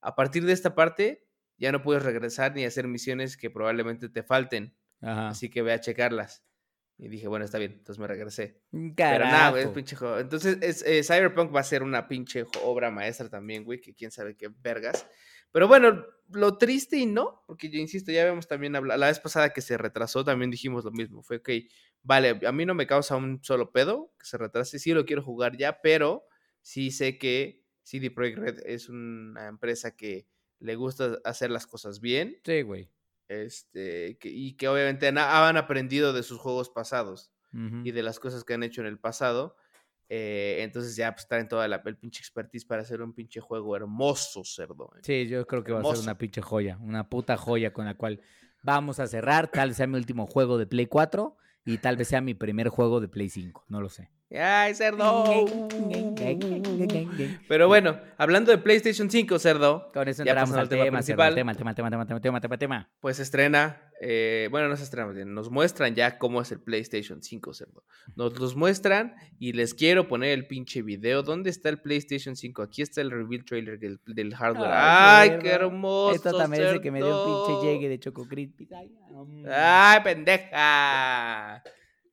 a partir de esta parte ya no puedes regresar ni hacer misiones que probablemente te falten. Así que ve a checarlas. Y dije, bueno, está bien, entonces me regresé. Mm, Pero nada, es pinche juego. Entonces, es, eh, Cyberpunk va a ser una pinche obra maestra también, güey, que quién sabe qué vergas. Pero bueno, lo triste y no, porque yo insisto, ya habíamos también hablado, la vez pasada que se retrasó, también dijimos lo mismo. Fue, ok, vale, a mí no me causa un solo pedo que se retrase, sí lo quiero jugar ya, pero sí sé que CD Projekt Red es una empresa que le gusta hacer las cosas bien. Sí, güey. Este, y que obviamente han, aprendido de sus juegos pasados y de las cosas que han hecho en el pasado. Eh, entonces ya pues traen toda la el pinche expertise para hacer un pinche juego hermoso, cerdo. ¿eh? Sí, yo creo que va a ser una pinche joya, una puta joya con la cual vamos a cerrar. Tal vez sea mi último juego de Play 4 y tal vez sea mi primer juego de Play 5, no lo sé. ¡Ay, cerdo! Pero bueno, hablando de PlayStation 5, cerdo. Con eso entramos al tema, principal. Tema, tema, tema, tema, tema, tema, tema, Pues estrena, eh, bueno, no se estrena, nos muestran ya cómo es el PlayStation 5, cerdo. Nos los muestran y les quiero poner el pinche video. ¿Dónde está el PlayStation 5? Aquí está el reveal trailer del, del hardware. ¡Ay, qué hermoso! Esto también es que me dio un pinche llegue de Choco Ay, ¡Ay, pendeja!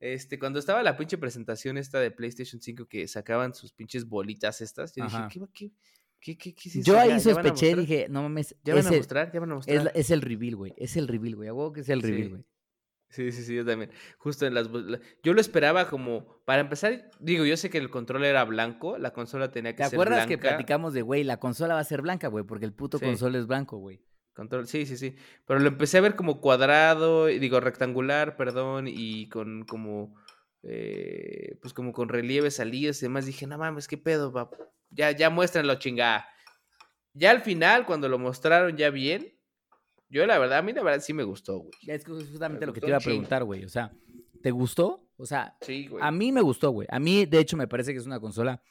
Este, cuando estaba la pinche presentación esta de PlayStation 5 que sacaban sus pinches bolitas estas, yo dije, ¿qué, qué, qué, qué, es? Yo ahí sospeché, dije, no mames. ¿Ya van a mostrar? ¿Ya van a mostrar? Es, el reveal, güey. Es el reveal, güey. A que es el reveal, güey. Sí. sí, sí, yo también. Justo en las. Yo lo esperaba como. Para empezar, digo, yo sé que el control era blanco, la consola tenía que ser blanca. ¿Te acuerdas que platicamos de, güey, la consola va a ser blanca, güey? Porque el puto consola es blanco, güey. Control, sí, sí, sí. Pero lo empecé a ver como cuadrado, digo, rectangular, perdón, y con como eh, pues como con relieves salidas y demás, dije, no mames, qué pedo, ya, ya muéstranlo, chingada. Ya al final, cuando lo mostraron ya bien, yo la verdad, a mí la verdad sí me gustó, güey. Es justamente lo que te iba a preguntar, güey. O sea, ¿te gustó? O sea, a mí me gustó, güey. A mí, de hecho, me parece que es una consola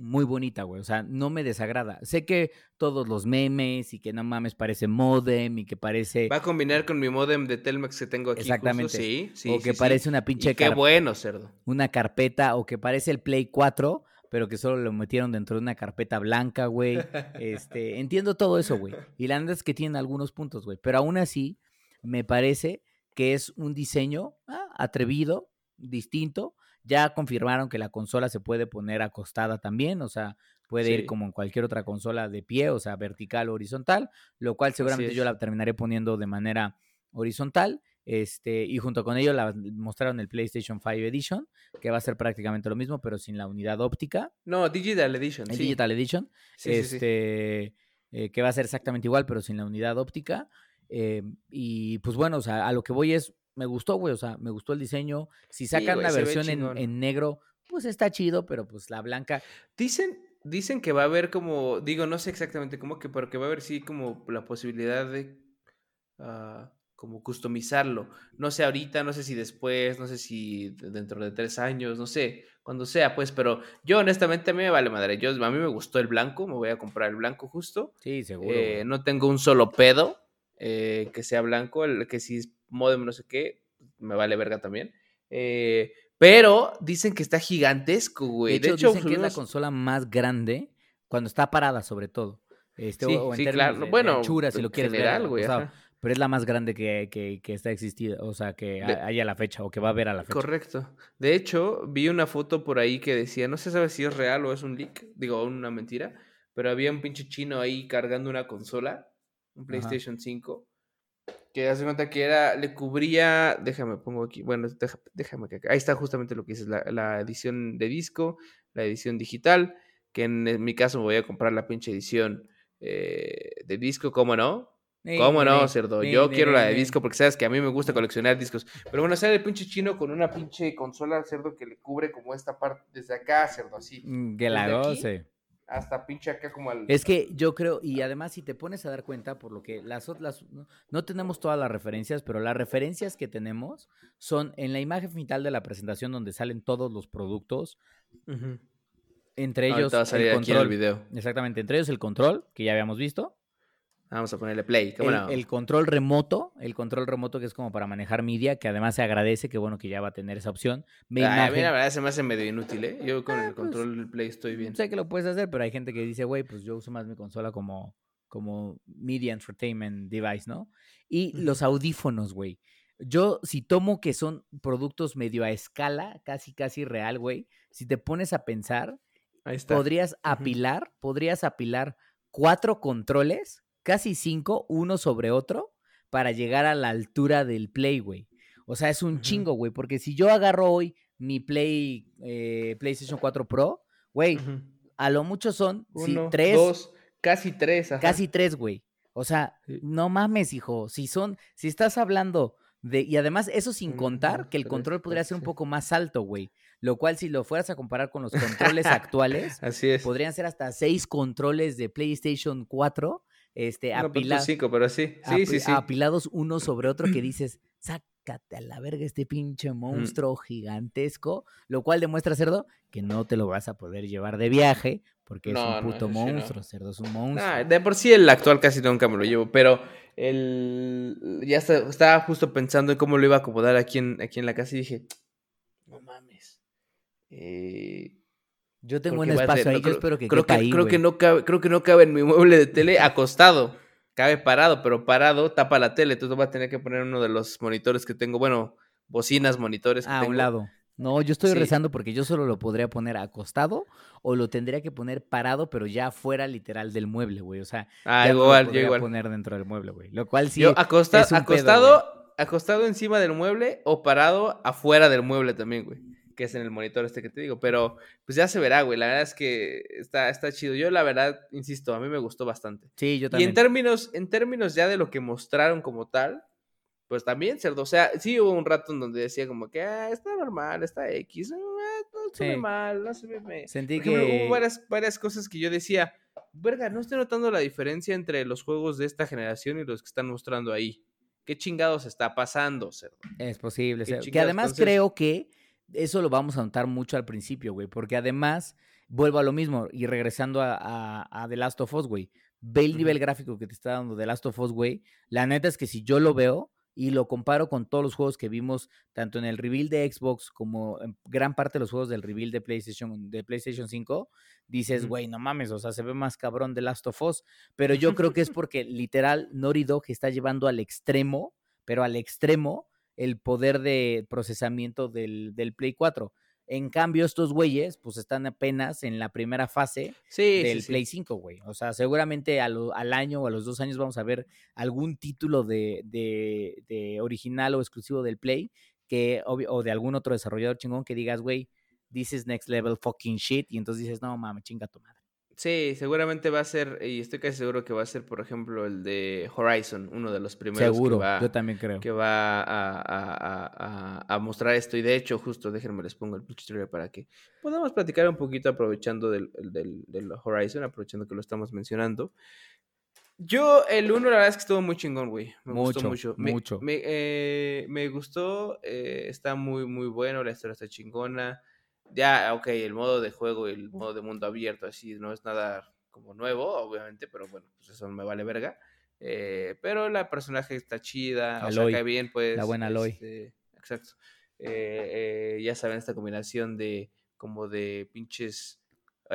muy bonita, güey. O sea, no me desagrada. Sé que todos los memes y que no mames parece modem y que parece. Va a combinar con mi modem de Telmex que tengo aquí. Exactamente. Sí, sí. O que parece una pinche. qué bueno, cerdo. Una carpeta o que parece el Play 4, pero que solo lo metieron dentro de una carpeta blanca, güey. Este, entiendo todo eso, güey. Y la verdad es que tienen algunos puntos, güey. Pero aún así, me parece que es un diseño ah, atrevido, distinto ya confirmaron que la consola se puede poner acostada también, o sea, puede ir como en cualquier otra consola de pie, o sea, vertical o horizontal, lo cual seguramente yo la terminaré poniendo de manera horizontal. Este, y junto con ello la mostraron el PlayStation 5 Edition, que va a ser prácticamente lo mismo, pero sin la unidad óptica. No, Digital Edition. sí. Digital Edition. este, eh, que va a ser exactamente igual, pero sin la unidad óptica. Eh, y pues bueno, o sea, a lo que voy es, me gustó, güey, o sea, me gustó el diseño. Si sacan la versión en, negro, pues está chido, pero pues la blanca. Dicen, dicen que va a haber como, digo, no sé exactamente cómo que, pero que va a haber sí como la posibilidad de uh, como customizarlo. No sé ahorita, no sé si después, no sé si dentro de tres años, no sé, cuando sea, pues, pero yo honestamente a mí me vale madre. Yo, a mí me gustó el blanco, me voy a comprar el blanco justo. Sí, seguro. Eh, no tengo un solo pedo eh, que sea blanco, el que si modem no sé qué, me vale verga también. Eh, pero dicen que está gigantesco, güey. De hecho, dicen que es la consola más grande cuando está parada, sobre todo. Este, sí, o en sí claro. bueno, si lo quieres ver. Güey, pero es la más grande que, que, que está existida, o sea, que hay a la fecha o que va a haber a la fecha. Correcto. De hecho, vi una foto por ahí que decía, no se sabe si es real o es un leak, digo, una mentira, pero había un pinche chino ahí cargando una consola, un PlayStation 5, que hace cuenta que era, le cubría, déjame, pongo aquí, bueno, déjame, que ahí está justamente lo que dices, la, la, edición de disco, la edición digital, que en, mi caso voy a comprar la pinche edición eh, de disco, ¿cómo no? ¿Cómo no, cerdo? Yo quiero la de disco porque sabes que a mí me gusta coleccionar discos. Pero bueno, sale el pinche chino con una pinche consola, cerdo, que le cubre como esta parte desde acá, cerdo, así. Mm, que la goce hasta pinche acá como al... Es que yo creo, y además si te pones a dar cuenta, por lo que las otras, no, tenemos todas las referencias, pero las referencias que tenemos son en la imagen final de la presentación donde salen todos los productos, entre ellos el control. video. Exactamente, entre ellos el control, que ya habíamos visto, Vamos a ponerle play. el, control remoto, el control remoto que es como para manejar media, que además se agradece que bueno que ya va a tener esa opción. Me la verdad se me hace medio inútil, ¿eh? Yo con el ah, pues, control play estoy bien. Sé que lo puedes hacer, pero hay gente que dice, güey, pues yo uso más mi consola como, como media entertainment device, ¿no? Y los audífonos, güey. Yo, si tomo que son productos medio a escala, casi, casi real, güey, si te pones a pensar, podrías apilar, podrías apilar cuatro controles casi cinco, uno sobre otro, para llegar a la altura del Play, güey. O sea, es un chingo, güey, porque si yo agarro hoy mi Play, eh, PlayStation 4 Pro, güey, a lo mucho son Uno, tres. Dos, casi tres, ajá. Casi tres, güey. O sea, no mames, hijo. Si son, si estás hablando de, y además eso sin contar que el control podría ser un poco más alto, güey. Lo cual, si lo fueras a comparar con los *laughs* controles actuales, Así es. podrían ser hasta seis controles de PlayStation 4 este, apilados. pero sí. Sí, sí, sí. apilados uno sobre otro que *clears throat* dices, sácate a la verga este pinche monstruo gigantesco, lo cual demuestra, cerdo, que no te lo vas a poder llevar de viaje porque es un puto monstruo, cerdo, es un monstruo. de por sí el actual casi nunca me lo llevo, pero el ya estaba justo pensando en cómo lo iba a acomodar aquí en, aquí en la casa y dije, no mames. Eh, yo tengo un espacio ahí, yo espero que creo que, ahí, creo que no cabe, creo que no cabe en mi mueble de tele acostado. Cabe parado, pero parado tapa la tele. Entonces voy a tener que poner uno de los monitores que tengo, bueno, bocinas, monitores que ah, a un lado. No, yo estoy rezando porque yo solo lo podría poner acostado o lo tendría que poner parado, pero ya fuera literal del mueble, güey. O sea, ah, igual, lo igual. poner dentro del mueble, güey. Lo cual sí. Yo acostado, acostado encima del mueble o parado afuera del mueble también, güey que es en el monitor este que te digo, pero pues ya se verá, güey, la verdad es que está, está chido. Yo la verdad, insisto, a mí me gustó bastante. Sí, yo también. Y en términos, en términos ya de lo que mostraron como tal, pues también, cerdo, o sea, sí hubo un rato en donde decía como que, ah, está normal, está X, no, se ve mal, no se ve... Sentí que... Hubo varias, varias cosas que yo decía, verga, no estoy notando la diferencia entre los juegos de esta generación y los que están mostrando ahí. ¿Qué chingados está pasando, cerdo? Es posible, que además creo que eso lo vamos a notar mucho al principio, güey, porque además, vuelvo a lo mismo, y regresando a, The Last of Us, güey, ve el nivel gráfico que te está dando The Last of Us, güey, la neta es que si yo lo veo y lo comparo con todos los juegos que vimos, tanto en el reveal de Xbox como en gran parte de los juegos del reveal de PlayStation, de PlayStation 5, dices, güey, no mames, o sea, se ve más cabrón The Last of Us, pero yo creo que es *laughs* porque literal Naughty Dog está llevando al extremo, pero al extremo, el poder de procesamiento del, Play 4. En cambio, estos güeyes, pues están apenas en la primera fase del Play 5, güey. O sea, seguramente al año o a los dos años vamos a ver algún título de, de, original o exclusivo del Play que, o de algún otro desarrollador chingón que digas, güey, this is next level fucking shit. Y entonces dices, no mames, chinga tu madre. Sí, seguramente va a ser, y estoy casi seguro que va a ser, por ejemplo, el de Horizon, uno de los primeros. Seguro, que va, yo también creo. Que va a, mostrar esto. Y de hecho, justo, déjenme les pongo el trailer para que podamos platicar un poquito aprovechando del, del, Horizon, aprovechando que lo estamos mencionando. Yo, el uno, la verdad es que estuvo muy chingón, güey. Me mucho, gustó mucho. Mucho. Me, eh, me gustó, eh, está muy, muy bueno, la historia está chingona ya, ok, el modo de juego y el modo de mundo abierto, así no es nada como nuevo, obviamente, pero bueno, pues eso me vale verga. Eh, pero la personaje está chida, o sea, cae bien, pues. La buena Aloy. Este, exacto. Eh, eh, ya saben, esta combinación de como de pinches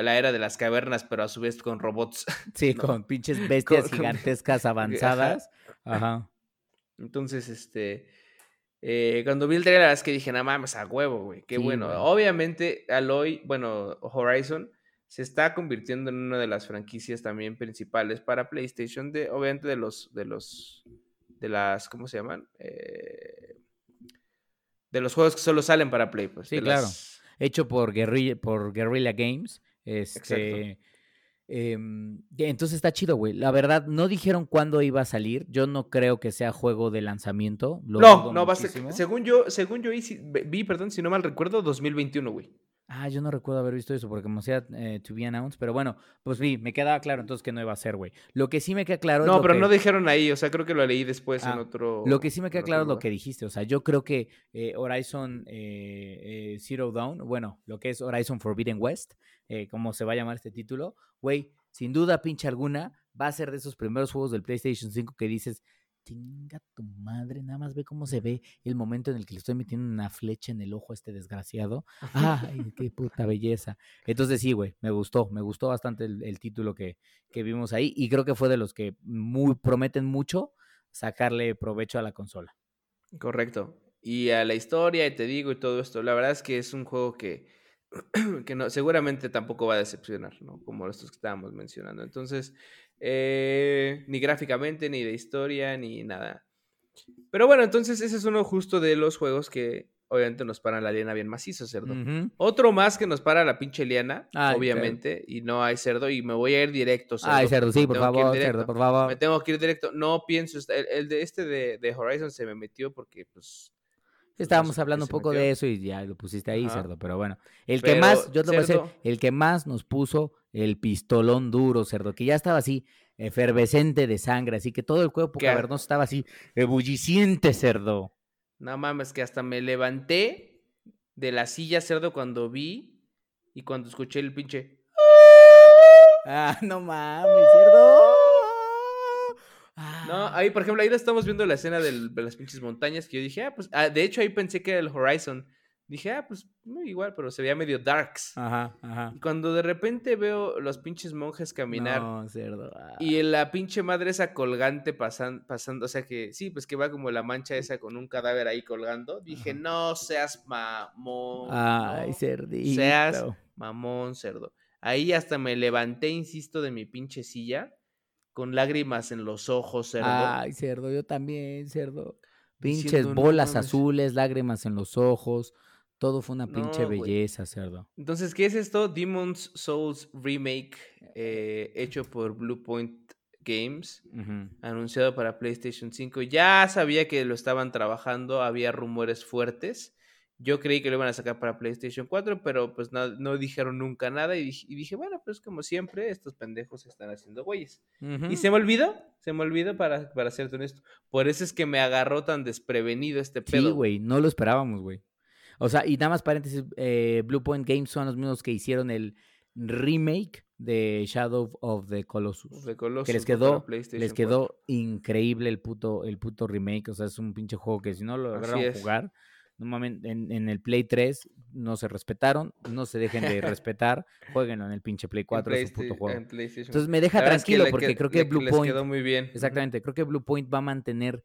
la era de las cavernas, pero a su vez con robots. *laughs* Sí, con pinches *laughs* bestias gigantescas *laughs* avanzadas. Ajá. Entonces, este, eh, cuando vi el trailer, la verdad es que dije, nada más a huevo, güey. Qué bueno. Obviamente, Aloy, bueno, Horizon se está convirtiendo en una de las franquicias también principales para PlayStation, de, obviamente de los, de los, de las, ¿cómo se llaman? Eh, de los juegos que solo salen para Play, pues. Sí, claro. Hecho por Guerrilla, por Guerrilla Games. Este, Em, entonces está chido, güey. La verdad, no dijeron cuándo iba a salir. Yo no creo que sea juego de lanzamiento. no, no, va a ser. Según yo, según yo vi, perdón, si no mal recuerdo, 2021, güey. Ah, yo no recuerdo haber visto eso porque como sea eh, to be announced, pero bueno, pues vi, me quedaba claro entonces que no iba a ser, güey. Lo que sí me queda claro No, pero no dijeron ahí, o sea, creo que lo leí después en ah, otro Lo que sí me queda claro es lo que dijiste, o sea, yo creo que eh, Horizon eh, Zero Dawn, bueno, lo que es Horizon Forbidden West, como se va a llamar este título, güey, sin duda pinche alguna, va a ser de esos primeros juegos del PlayStation 5 que dices, Tinga tu madre, nada más ve cómo se ve el momento en el que le estoy metiendo una flecha en el ojo a este desgraciado. ¡Ay, qué puta belleza! Entonces sí, güey, me gustó, me gustó bastante el, título que, que, vimos ahí y creo que fue de los que muy, prometen mucho sacarle provecho a la consola. Correcto. Y a la historia, y te digo, y todo esto, la verdad es que es un juego que, *clears throat* que no, seguramente tampoco va a decepcionar, ¿no? Como estos que estábamos mencionando. Entonces, eh, ni gráficamente, ni de historia, ni nada. Pero bueno, entonces ese es uno justo de los juegos que obviamente nos para la liana bien macizo, cerdo. Otro más que nos para la pinche liana, obviamente, y no hay cerdo, y me voy a ir directo, cerdo. Ay, cerdo, sí, por favor, cerdo, por favor. Me tengo que ir directo. No pienso, el, de este de, Horizon se me metió porque, pues... pues Estábamos hablando un poco de eso y ya lo pusiste ahí, cerdo, pero bueno. El que más, yo te voy a decir, el que más nos puso el pistolón duro, cerdo, que ya estaba así, efervescente de sangre, así que todo el cuerpo cavernoso estaba así, ebulliciente, cerdo. No mames, que hasta me levanté de la silla cerdo cuando vi y cuando escuché el pinche. Ah, *laughs* no mames, cerdo. No, ahí, por ejemplo, ahí estamos viendo la escena de las pinches montañas que yo dije, ah, pues, ah, de hecho ahí pensé que era el Horizon. Dije, ah, pues igual, pero se veía medio darks. Ajá, ajá. Y cuando de repente veo los pinches monjes caminar. No, cerdo. Ah. Y la pinche madre esa colgante pasan, pasando, o sea que sí, pues que va como la mancha esa con un cadáver ahí colgando. Dije, no seas mamón. Ay, cerdito. Seas mamón, cerdo. Ahí hasta me levanté, insisto, de mi pinche silla con lágrimas en los ojos, cerdo. Ay, cerdo, yo también, cerdo. Pinches bolas azules, lágrimas en los ojos. Todo fue una pinche belleza, cerdo. Entonces, ¿qué es esto? Demon's Souls Remake, eh, hecho por Bluepoint Games, anunciado para PlayStation 5. Ya sabía que lo estaban trabajando, había rumores fuertes. Yo creí que lo iban a sacar para PlayStation 4, pero pues no, dijeron nunca nada. Y dije, bueno, pues como siempre, estos pendejos están haciendo güeyes. Y se me olvidó, se me olvidó para, para serte honesto. Por eso es que me agarró tan desprevenido este pedo. Sí, güey, no lo esperábamos, güey. O sea, y nada más paréntesis, eh, Bluepoint Games son los mismos que hicieron el remake de Shadow of the Colossus. que les quedó, les quedó increíble el puto, el puto remake. O sea, es un pinche juego que si no lo lograron jugar, en, en, el Play 3 no se respetaron, no se dejen de *laughs* respetar, jueguenlo en el pinche Play 4, es un puto juego. Entonces me deja tranquilo porque creo que Bluepoint. quedó muy bien. Exactamente, creo que Bluepoint va a mantener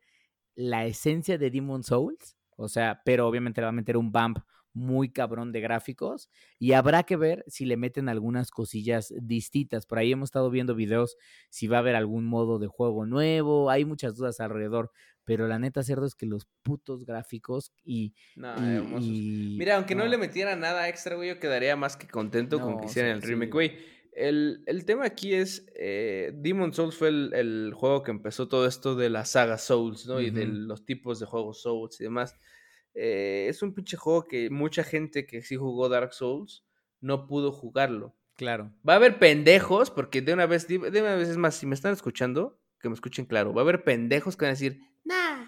la esencia de Demon Souls o sea, pero obviamente le va a meter un bump muy cabrón de gráficos y habrá que ver si le meten algunas cosillas distintas. Por ahí hemos estado viendo videos si va a haber algún modo de juego nuevo, hay muchas dudas alrededor, pero la neta cerdo es que los putos gráficos y... Mira, aunque no. le metiera nada extra, güey, yo quedaría más que contento con que hicieran el remake, güey. El, tema aquí es, eh, Demon Souls fue el, juego que empezó todo esto de la saga Souls, ¿no? Y de los tipos de juegos Souls y demás. Eh, es un pinche juego que mucha gente que sí jugó Dark Souls no pudo jugarlo. Claro. Va a haber pendejos, porque de una vez, de una vez es más, si me están escuchando, que me escuchen claro, va a haber pendejos que van a decir, nah,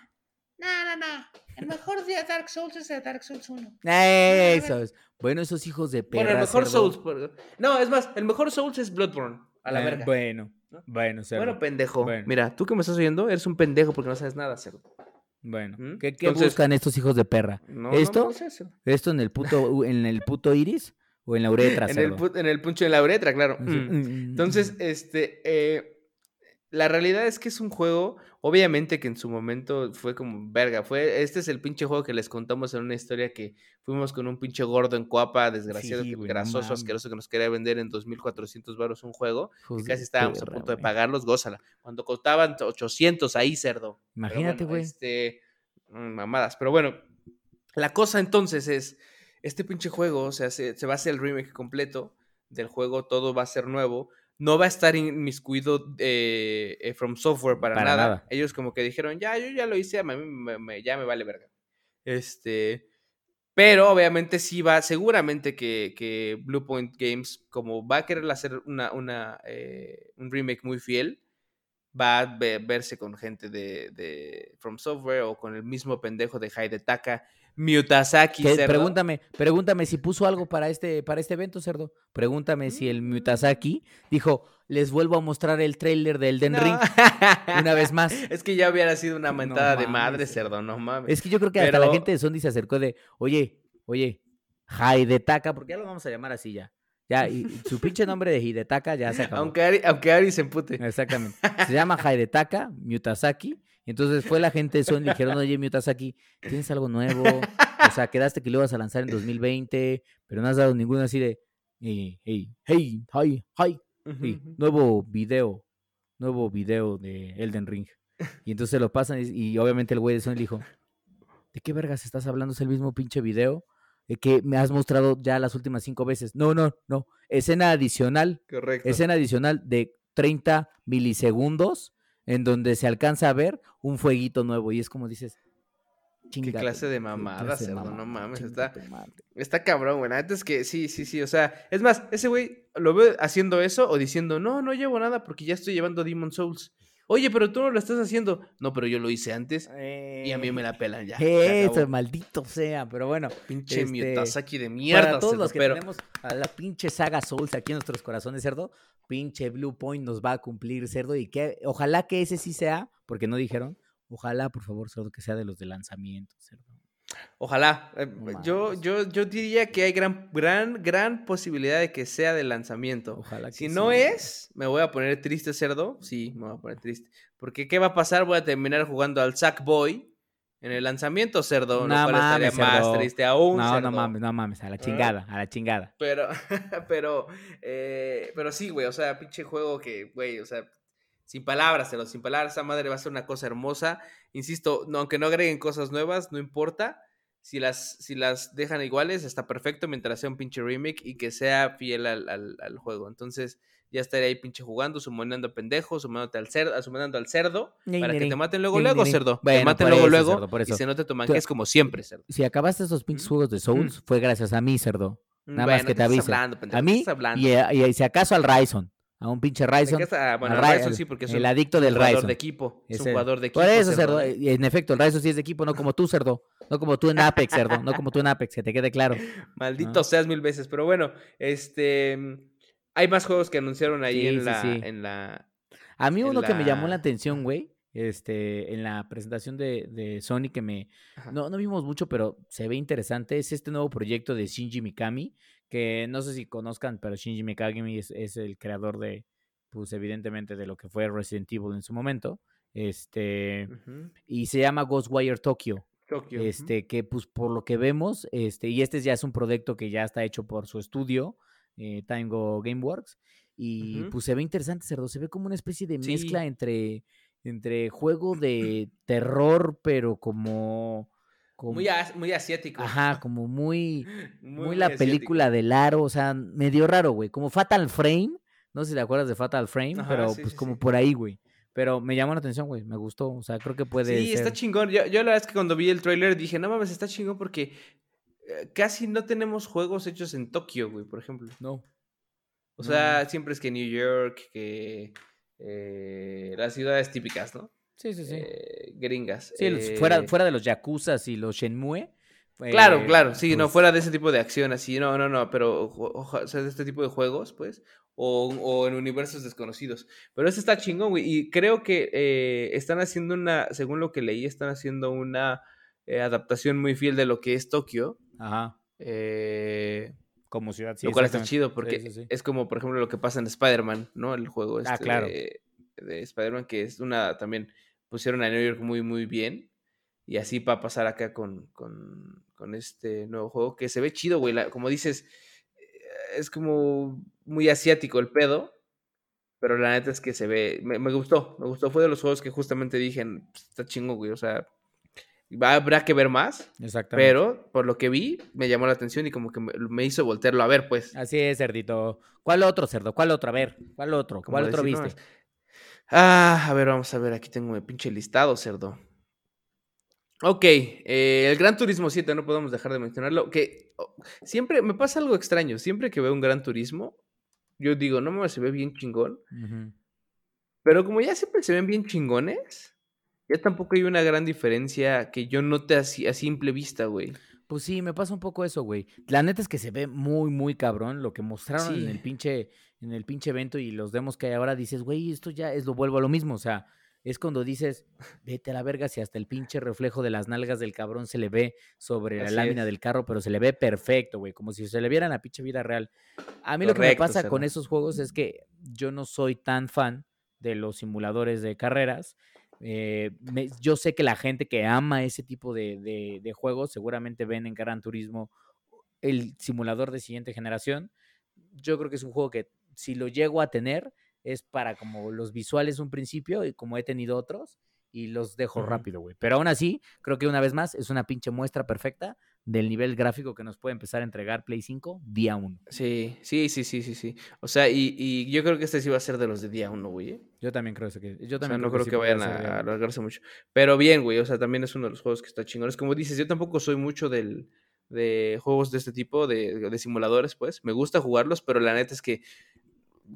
nah, nah, nah. El mejor día Dark Souls es el Dark Souls 1. Eso es. Bueno, esos hijos de perra. Bueno, el mejor Souls. No, es más, el mejor Souls es Bloodborne. A la eh, verga. Bueno, bueno, cerdo. Bueno, pendejo. Mira, tú que me estás oyendo, eres un pendejo porque no sabes nada, cerdo. Bueno, ¿Mm? ¿qué, buscan estos hijos de perra? ¿Esto? ¿Esto en el puto, en el puto iris? ¿O en la *laughs* uretra? en, el, en el puncho de la uretra, claro. Mm, Entonces, este, eh, la realidad es que es un juego, obviamente que en su momento fue como verga, fue este es el pinche juego que les contamos en una historia que fuimos con un pinche gordo en Coapa, desgraciado, grasoso, asqueroso que nos quería vender en 2400 baros un juego, casi estábamos a punto de pagarlos, gózala. Cuando costaban 800 ahí, cerdo. Imagínate, güey. este mm, mamadas, pero bueno, la cosa entonces es este pinche juego, o sea, se, se va a hacer el remake completo del juego, todo va a ser nuevo no va a estar inmiscuido eh, eh, From Software para, nada. Ellos como que dijeron, ya, yo ya lo hice, a mí me, ya me vale verga. Este, pero obviamente sí va, seguramente que, que Bluepoint Games, como va a querer hacer una, una eh, un remake muy fiel, va a verse con gente de, de, From Software o con el mismo pendejo de Taka. Mutasaki, cerdo. Pregúntame, pregúntame si puso algo para este, para este evento, cerdo. Pregúntame si el Mutasaki dijo, les vuelvo a mostrar el trailer del Den Ring *laughs* una vez más. Es que ya hubiera sido una mentada de madre, cerdo, no mames. Es que yo creo que hasta la gente de Sony se acercó de, oye, oye, Haidetaka, porque ya lo vamos a llamar así ya. Ya, y *laughs* su pinche nombre de Hidetaka ya se acabó. Aunque Ari, aunque Ari se empute. Exactamente. *laughs* Se llama Haidetaka Mutasaki entonces fue la gente de Sony y dijeron, oye, Miyazaki, ¿tienes algo nuevo? O sea, quedaste que lo ibas a lanzar en 2020, pero no has dado ninguno así de, hey, hey, hey, hi, hi, nuevo video, nuevo video de Elden Ring. Y entonces lo pasan y, obviamente el güey de Sony dijo, ¿de qué vergas estás hablando? Es el mismo pinche video que me has mostrado ya las últimas cinco veces. No, no, no. Escena adicional. Correcto. Escena adicional de 30 milisegundos en donde se alcanza a ver un fueguito nuevo y es como dices, ¿Qué clase de mamada, cerdo? no mames, está, está cabrón, güey. Antes que sí, sí, sí. O sea, es más, ese güey lo veo haciendo eso o diciendo, no, no llevo nada porque ya estoy llevando Demon Souls. Oye, pero tú no lo estás haciendo. No, pero yo lo hice antes. Y a mí me la pelan ya. Eso, maldito sea, pero bueno. Pinche este, de mierda. Para todos los que tenemos a la pinche saga Souls aquí en nuestros corazones, cerdo, pinche Blue Point nos va a cumplir, cerdo, y que ojalá que ese sí sea, porque no dijeron, ojalá, por favor, cerdo, que sea de los de lanzamiento, cerdo. Ojalá. Eh, yo, yo, yo diría que hay gran, gran, gran posibilidad de que sea de lanzamiento. Ojalá que Si no es, me voy a poner triste, cerdo. Sí, me voy a poner triste. Porque, ¿qué va a pasar? Voy a terminar jugando al Sackboy en el lanzamiento, cerdo. No mames, más triste aún. No, no mames, no mames, a la chingada, a la chingada. Pero, *laughs* pero, eh, pero sí, güey, o sea, pinche juego que, güey, o sea, sin palabras, cerdo, sin palabras, esa madre va a ser una cosa hermosa. Insisto, no, aunque no agreguen cosas nuevas, no importa. Si las, si las dejan iguales, está perfecto mientras sea un pinche remake y que sea fiel al, al juego. Entonces, ya estaría ahí pinche jugando, sumonando pendejos, sumándote al cerdo, sumando al cerdo, para que te maten luego, luego, cerdo. te maten luego, luego, y se no te toman que es como siempre, cerdo. Si acabaste esos pinches juegos de Souls, fue gracias a mí, cerdo. Nada más que te avise. a mí, y, y, si acaso al Ryzen. A un pinche Ryzen. bueno, Ryzen sí, porque es el adicto del Ryzen. jugador de equipo. Es un jugador de equipo. Por eso, cerdo. En efecto, el Ryzen sí es de equipo, no como tú, cerdo. No como tú en Apex, cerdo. No como tú en Apex, que te quede claro. *laughs* Maldito seas mil veces. Pero bueno, este. Hay más juegos que anunciaron ahí en, la, en la. A mí uno que me llamó la atención, güey, este, en la presentación de, de Sony que me... No, no vimos mucho, pero se ve interesante. Es este nuevo proyecto de Shinji Mikami, que no sé si conozcan, pero Shinji Mikami es, es el creador de, pues evidentemente, de lo que fue Resident Evil en su momento. Este, y se llama Ghostwire Tokyo. Tokyo. Este, que pues por lo que vemos, este, y este ya es un proyecto que ya está hecho por su estudio, eh, Tango Gameworks. Y pues se ve interesante, Cerdo. Se ve como una especie de mezcla entre, entre juego *clears throat* de terror, pero como. Muy, muy, asiático. Ajá, como muy, *laughs* muy, la película de Laro, o sea, medio raro, güey. Como Fatal Frame. No sé si te acuerdas de Fatal Frame, pero pues como por ahí, güey. Pero me llamó la atención, güey. Me gustó. O sea, creo que puede. Sí, está chingón. Yo, yo, la verdad es que cuando vi el tráiler dije, no mames, está chingón porque eh, casi no tenemos juegos hechos en Tokio, güey, por ejemplo. No. O sea, siempre es que New York, que eh, las ciudades típicas, ¿no? Sí, sí, sí. Eh, gringas. Sí, fuera, fuera de los Yakuzas y los Shenmue. claro, claro, sí, no, pues fuera de ese tipo de acción así, no, no, no, pero, o, sea, de este tipo de juegos, pues, o, o, en universos desconocidos. Pero este está chingón, güey, y creo que están haciendo una, según lo que leí, están haciendo una adaptación muy fiel de lo que es Tokio. Ajá. Eh, como ciudad, sí. Lo cual está chido porque es como, por ejemplo, lo que pasa en Spider-Man, ¿no? El juego ah, este claro. de, Spider-Man, que es una también pusieron a New York muy, muy bien. Y así va a pasar acá con, con, con este nuevo juego, que se ve chido, güey. como dices, es como muy asiático el pedo. Pero la neta es que se ve. Me, me gustó, me gustó. Fue de los juegos que justamente dije, está chingo, güey. O sea, habrá que ver más. Exactamente. Pero por lo que vi, me llamó la atención y como que me, hizo voltearlo a ver, pues. Así es, cerdito. ¿Cuál otro, cerdo? ¿Cuál otro? A ver, ¿cuál otro? ¿Cuál otro viste? Ah, a ver, vamos a ver. Aquí tengo mi pinche listado, cerdo. Ok, eh, el Gran Turismo 7, no podemos dejar de mencionarlo. Que oh, siempre me pasa algo extraño. Siempre que veo un Gran Turismo, yo digo, no me se ve bien chingón. Pero como ya siempre se ven bien chingones ya tampoco hay una gran diferencia que yo note así a simple vista, güey. Pues sí, me pasa un poco eso, güey. La neta es que se ve muy, muy cabrón lo que mostraron en el pinche, en el pinche evento y los demos que hay ahora. Dices, güey, esto ya es lo vuelvo a lo mismo. O sea, es cuando dices, vete a la verga si hasta el pinche reflejo de las nalgas del cabrón se le ve sobre la lámina del carro, pero se le ve perfecto, güey, como si se le viera en la pinche vida real. A mí lo que me pasa con esos juegos es que yo no soy tan fan de los simuladores de carreras eh, yo sé que la gente que ama ese tipo de, de, juegos seguramente ven en Gran Turismo el simulador de siguiente generación. Yo creo que es un juego que si lo llego a tener es para como los visuales un principio y como he tenido otros y los dejo rápido, güey. Pero aún así, creo que una vez más es una pinche muestra perfecta del nivel gráfico que nos puede empezar a entregar Play 5 día 1. Sí, sí, sí, sí, sí, sí. O sea, y, y yo creo que este sí va a ser de los de día 1, güey. ¿eh? Yo también creo que yo también no creo que, vayan a, alargarse mucho. Pero bien, güey, o sea, también es uno de los juegos que está chingón. Es como dices, yo tampoco soy mucho del de juegos de este tipo, de, de simuladores, pues. Me gusta jugarlos, pero la neta es que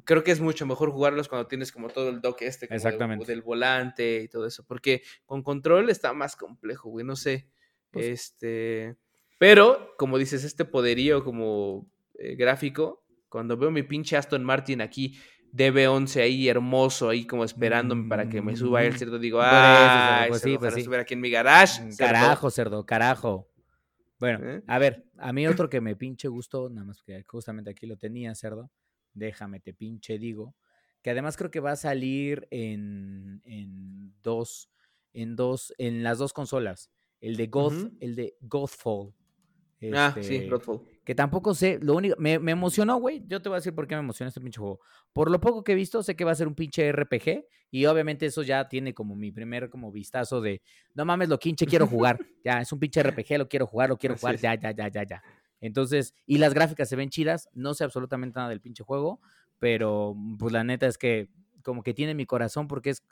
creo que es mucho mejor jugarlos cuando tienes como todo el dock este como del volante y todo eso, porque con control está más complejo, güey, no sé. Pues este, pero como dices, este poderío como eh, gráfico, cuando veo mi pinche Aston Martin aquí DB11 ahí hermoso, ahí como esperándome para que me suba el mm, cerdo. Digo, ah, pues sí, pues sí. subir aquí en mi garage. Mm, carajo, cerdo, carajo. Bueno, ¿Eh? a ver, a mí otro que me pinche gustó, nada más que justamente aquí lo tenía, cerdo. Déjame, te pinche digo. Que además creo que va a salir en, en dos, en dos, en las dos consolas. El de God, el de Godfall. ah, sí, este, Godfall. Que tampoco sé, lo único, me, me emocionó, güey. Yo te voy a decir por qué me emociona este pinche juego. Por lo poco que he visto, sé que va a ser un pinche RPG. Y obviamente eso ya tiene como mi primer como vistazo de, no mames, lo pinche quiero jugar. ya, es un pinche RPG, lo quiero jugar, lo quiero jugar, ya, ya, ya, ya, ya. Entonces, y las gráficas se ven chidas. No sé absolutamente nada del pinche juego. Pero, pues la neta es que como que tiene mi corazón porque es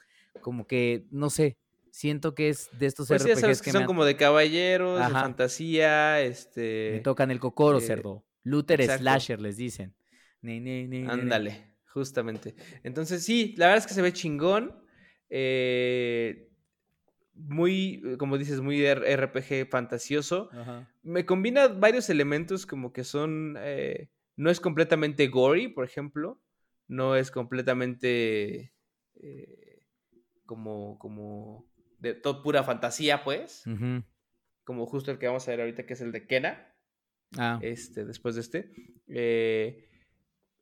como que, no sé, siento que es de estos pues RPGs que, son como de caballeros, de fantasía, este... Me tocan el cocoro, eh, cerdo. Luther Slasher, les dicen. Ándale, justamente. Entonces, sí, la verdad es que se ve chingón. Eh, muy, como dices, muy RPG fantasioso. Me combina varios elementos como que son... Eh, no es completamente gory, por ejemplo. No es completamente... como, como de todo pura fantasía, pues. Como justo el que vamos a ver ahorita, que es el de Kena. Ah. Este, después de este. Eh,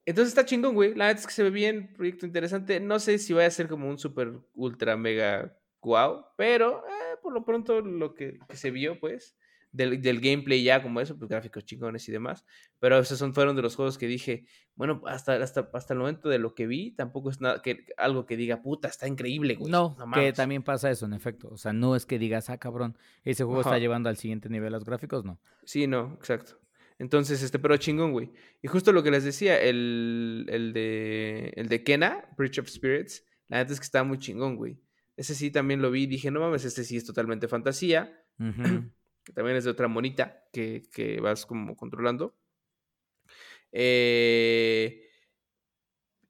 entonces está chingón, güey. La verdad es que se ve bien, proyecto interesante. No sé si vaya a ser como un super, ultra, mega wow, pero eh, por lo pronto lo que, que se vio, pues, del, gameplay ya como eso, pues gráficos chingones y demás. Pero esos son, fueron de los juegos que dije, bueno, hasta, hasta, hasta el momento de lo que vi, tampoco es nada que algo que diga, puta, está increíble, güey. No, que también pasa eso, en efecto. O sea, no es que digas, ah, cabrón, ese juego está llevando al siguiente nivel los gráficos, no. Sí, no, exacto. Entonces, este, pero chingón, güey. Y justo lo que les decía, el, el de, el de Kena, Bridge of Spirits, la neta es que está muy chingón, güey. Ese sí también lo vi y dije, no mames, este sí es totalmente fantasía. *clears throat* que también es de otra monita que, vas como controlando. Eh,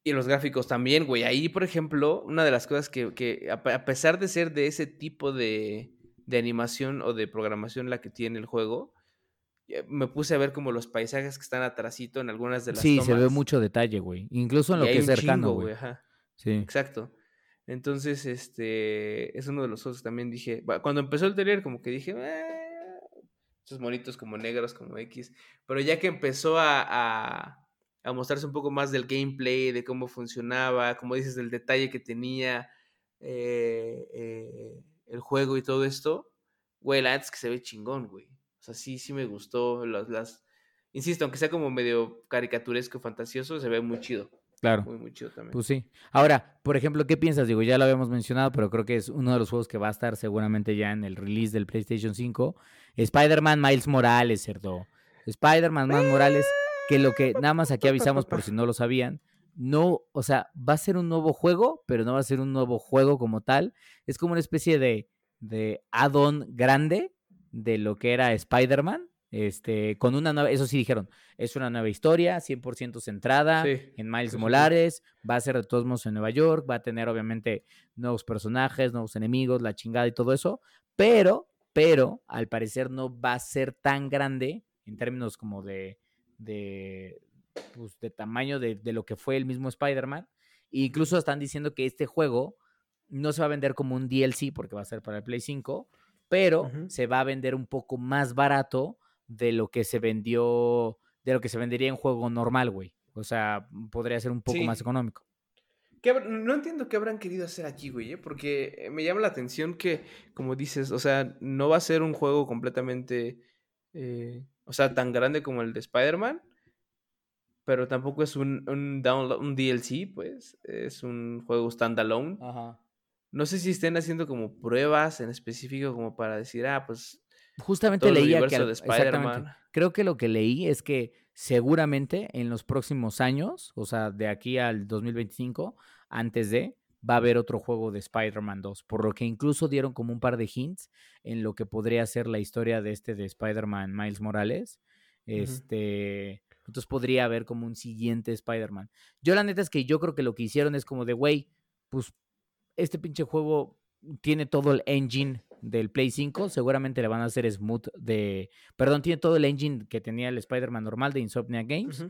y los gráficos también, güey. Ahí, por ejemplo, una de las cosas que, a pesar de ser de ese tipo de, de, animación o de programación la que tiene el juego, eh, me puse a ver como los paisajes que están atrasito en algunas de las Sí, se ve mucho detalle, güey. Incluso en lo que es cercano, güey. Sí. Exacto. Entonces, este, es uno de los juegos que también dije, cuando empezó el trailer como que dije, eh, monitos como negros, como X. Pero ya que empezó a, a, mostrarse un poco más del gameplay, de cómo funcionaba, como dices, del detalle que tenía eh, eh, el juego y todo esto, güey, la es que se ve chingón, güey. O sea, sí, sí me gustó. Las, las... Insisto, aunque sea como medio caricaturesco, fantasioso, se ve muy chido. Claro. Muy, muy chido también. Pues sí. Ahora, por ejemplo, ¿qué piensas? Digo, ya lo habíamos mencionado, pero creo que es uno de los juegos que va a estar seguramente ya en el release del PlayStation 5. Spider-Man Miles Morales, cerdo. Spider-Man Miles Morales, que lo que nada más aquí avisamos por si no lo sabían, no, o sea, va a ser un nuevo juego, pero no va a ser un nuevo juego como tal. Es como una especie de, de add-on grande de lo que era Spider-Man este, con una nueva, eso sí dijeron, es una nueva historia, 100% centrada en Miles Morales, va a ser de todos modos en Nueva York, va a tener obviamente nuevos personajes, nuevos enemigos, la chingada y todo eso, pero, pero, al parecer no va a ser tan grande en términos como de, de, pues, de tamaño de, de, lo que fue el mismo Spider-Man. incluso están diciendo que este juego no se va a vender como un DLC porque va a ser para el Play 5, pero se va a vender un poco más barato de lo que se vendió, de lo que se vendería en juego normal, güey. O sea, podría ser un poco más económico. no entiendo qué habrán querido hacer aquí, güey, ¿eh? porque eh, me llama la atención que, como dices, o sea, no va a ser un juego completamente, eh, o sea, tan grande como el de Spider-Man, pero tampoco es un, un, download, un DLC, pues, es un juego standalone. Ajá. No sé si estén haciendo como pruebas en específico como para decir, ah, pues Justamente leía que creo que lo que leí es que seguramente en los próximos años, o sea, de aquí al 2025, antes de, va a haber otro juego de Spider-Man 2, por lo que incluso dieron como un par de hints en lo que podría ser la historia de este de Spider-Man Miles Morales. Este, Entonces podría haber como un siguiente Spider-Man. Yo la neta es que yo creo que lo que hicieron es como de, güey, pues este pinche juego tiene todo el engine del Play 5, seguramente le van a hacer smooth de, perdón, tiene todo el engine que tenía el Spider-Man normal de Insomnia Games.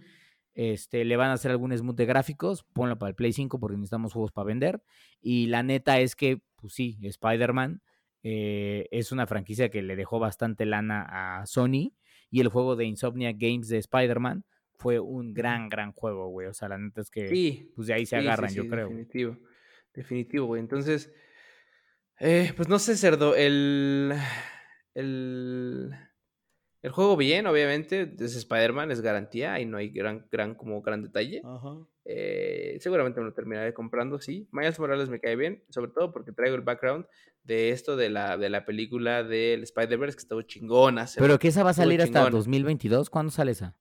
Este, le van a hacer algún smooth de gráficos, ponlo para el Play 5 porque necesitamos juegos para vender. Y la neta es que, pues sí, Spider-Man eh, es una franquicia que le dejó bastante lana a Sony. Y el juego de Insomnia Games de Spider-Man fue un gran, gran juego, güey. O sea, la neta es que pues de ahí se agarran, yo creo. Definitivo, definitivo, güey. Entonces, eh, pues no sé, Cerdo, el, el, el juego bien, obviamente, es Spider-Man, es garantía, y no hay gran, gran, como gran detalle. Eh, seguramente me lo terminaré comprando, sí. Miles Morales me cae bien, sobre todo porque traigo el background de esto de la, de la película del Spider-Verse, que estuvo chingona. Pero que esa va a salir hasta 2022, ¿cuándo sale esa?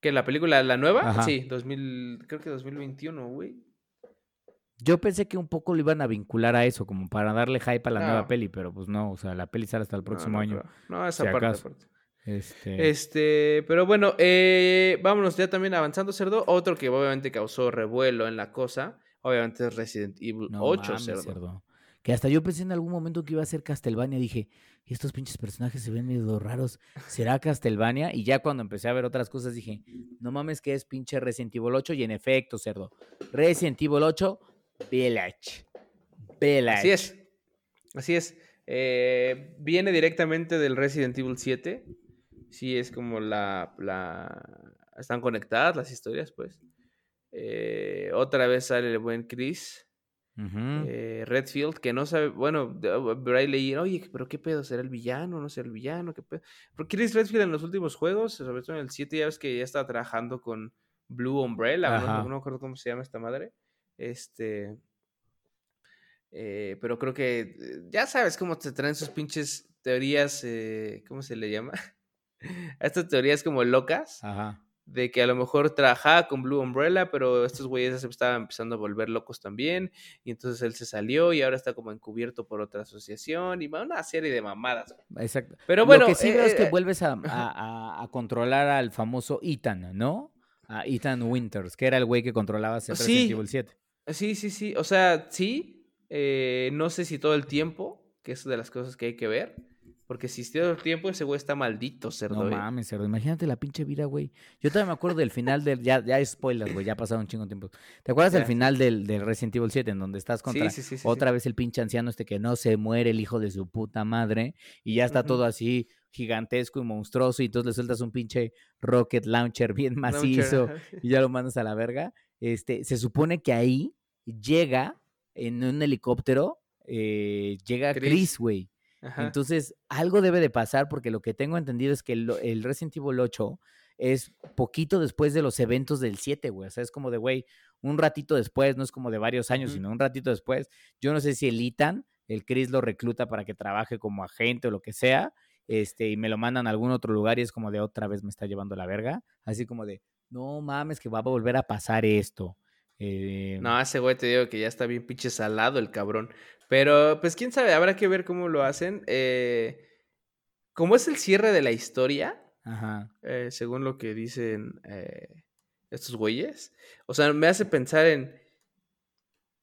¿Que la película, la nueva? Sí, 2000, creo que 2021, güey. Yo pensé que un poco lo iban a vincular a eso, como para darle hype a la nueva peli, pero pues no, o sea, la peli sale hasta el próximo año. No, esa parte, Este... este, pero bueno, eh, vámonos ya también avanzando, Cerdo. Otro que obviamente causó revuelo en la cosa, obviamente es Resident Evil 8, cerdo. Que hasta yo pensé en algún momento que iba a ser Castlevania. Dije, estos pinches personajes se ven medio raros. ¿Será Castlevania? Y ya cuando empecé a ver otras cosas dije, no mames que es pinche Resident Evil 8. Y en efecto, cerdo. Resident Evil 8 Village. Village. Así es. Así es. Eh, viene directamente del Resident Evil 7. Sí, es como la, Están conectadas las historias, pues. Eh, otra vez sale el buen Chris. Eh, Redfield, que no sabe, bueno, Bray oye, pero qué pedo, ¿será el villano? ¿No será el villano? ¿Qué pedo? Porque Chris Redfield en los últimos juegos, sobre todo en el 7, ya ves que ya está trabajando con Blue Umbrella, no, no, me acuerdo cómo se llama esta madre. Este. Eh, pero creo que eh, ya sabes cómo te traen sus pinches teorías, eh, ¿cómo se le llama? *laughs* Estas teorías como locas. De que a lo mejor trabajaba con Blue Umbrella, pero estos güeyes se estaban empezando a volver locos también. Y entonces él se salió y ahora está como encubierto por otra asociación. Y una serie de mamadas. Exacto. Pero bueno. Lo que sí veo es que vuelves a, a, controlar al famoso Ethan, ¿no? A Ethan Winters, que era el güey que controlaba Resident Evil 7. Sí, sí, sí. O sea, sí. Eh, no sé si todo el tiempo, que es de las cosas que hay que ver. Porque si todo el tiempo ese güey está maldito, cerdo. No mames, cerdo. Imagínate la pinche vida, güey. Yo todavía me acuerdo del final del. Ya, ya spoilers, güey. Ya ha pasado un chingo de tiempo. ¿Te acuerdas del final del, del, Resident Evil 7 en donde estás contra otra vez el pinche anciano este que no se muere, el hijo de su puta madre? Y ya está todo así gigantesco y monstruoso. Y entonces le sueltas un pinche rocket launcher bien macizo y ya lo mandas a la verga. Este, se supone que ahí llega en un helicóptero, eh, llega Chris, güey. Entonces, algo debe de pasar porque lo que tengo entendido es que el, Resident Evil 8 es poquito después de los eventos del 7, güey. O sea, es como de, güey, un ratito después, no es como de varios años, sino un ratito después. Yo no sé si el Ethan, el Chris lo recluta para que trabaje como agente o lo que sea, este, y me lo mandan a algún otro lugar y es como de otra vez me está llevando la verga. Así como de, no mames, que va a volver a pasar esto. Eh, no, ese güey te digo que ya está bien pinche salado el cabrón. Pero, pues quién sabe, habrá que ver cómo lo hacen. Eh, como es el cierre de la historia, eh, según lo que dicen estos güeyes, o sea, me hace pensar en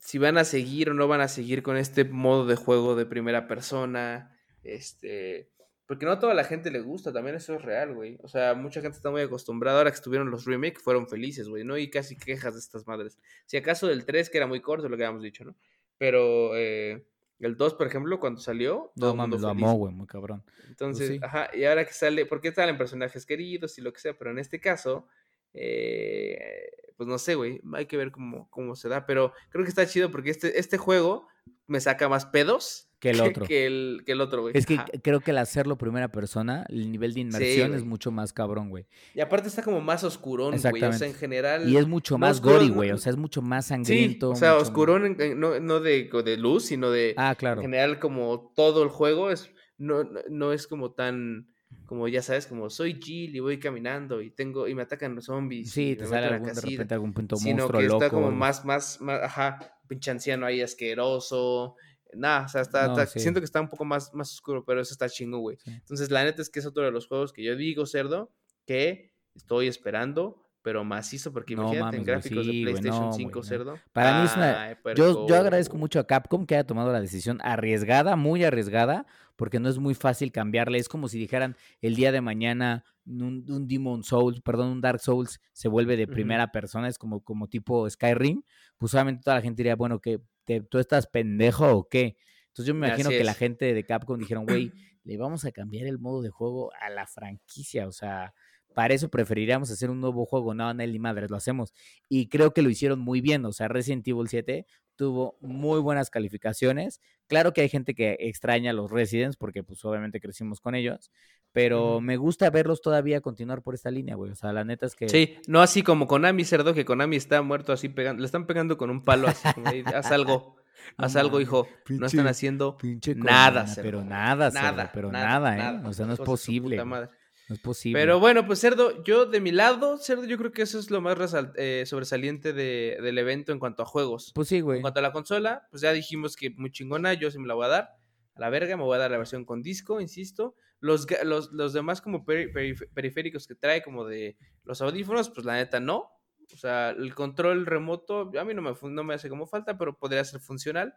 si van a seguir o no van a seguir con este modo de juego de primera persona. Este. Porque no a toda la gente le gusta, también eso es real, güey. O sea, mucha gente está muy acostumbrada. Ahora que estuvieron los remakes, fueron felices, güey. No hay casi quejas de estas madres. Si acaso del 3, que era muy corto, lo que habíamos dicho, ¿no? Pero eh, el 2, por ejemplo, cuando salió, todo no, lo amó, güey, muy cabrón. Pues Entonces, ajá, y ahora que sale, porque salen personajes queridos y lo que sea, pero en este caso, eh, pues no sé, güey, hay que ver cómo, cómo se da. Pero creo que está chido porque este, este juego me saca más pedos que el otro. Que el, que el otro, güey. Es que creo que el hacerlo primera persona, el nivel de inmersión es mucho más cabrón, güey. Y aparte está como más oscurón, güey. O sea, en general. Y es mucho más gory, güey. O sea, es mucho más sangriento. o sea, oscurón no, no de, de, luz, sino de. Ah, claro. En general, como todo el juego es. No, no es como tan como ya sabes, como soy Jill y voy caminando y tengo y me atacan los zombies. Sí, te sale algún, de repente algún punto sino que está como más, más, más, ajá, pinche anciano ahí asqueroso, nada, o sea, está, siento que está un poco más, más oscuro, pero eso está chingo, güey. Entonces, la neta es que es otro de los juegos que yo digo, cerdo, que Estoy esperando pero macizo, porque imagínate en gráficos de PlayStation 5, cerdo. Para mí es una. Yo, yo agradezco mucho a Capcom que haya tomado la decisión arriesgada, muy arriesgada, porque no es muy fácil cambiarle. Es como si dijeran el día de mañana un, un Demon Souls, perdón, un Dark Souls se vuelve de primera persona, es como, como tipo Skyrim. Pues obviamente toda la gente diría, bueno, que ¿tú estás pendejo o qué? Entonces yo me imagino que la gente de Capcom dijeron, güey, *clears throat* le vamos a cambiar el modo de juego a la franquicia, o sea para eso preferiríamos hacer un nuevo juego. No, Nelly Madres, lo hacemos. Y creo que lo hicieron muy bien. O sea, Resident Evil 7 tuvo muy buenas calificaciones. Claro que hay gente que extraña a los Residents porque pues obviamente crecimos con ellos, pero me gusta verlos todavía continuar por esta línea, güey. O sea, la neta es que... Sí, no así como Konami, cerdo, que Konami está muerto así pegando, le están pegando con un palo así, haz algo. *laughs* Haz algo, hijo. no están haciendo nada, cerdo. Pero nada, cerdo, pero nada, ¿eh? O sea, no es posible. No es posible. Pero bueno, pues Cerdo, yo de mi lado, Cerdo, yo creo que eso es lo más eh, sobresaliente del evento en cuanto a juegos. Pues sí, güey. En cuanto a la consola, pues ya dijimos que muy chingona, yo sí me la voy a dar. A la verga, me voy a dar la versión con disco, insisto. Los, los, demás como periféricos que trae, como de los audífonos, pues la neta no. O sea, el control remoto, a mí no me, no me hace como falta, pero podría ser funcional.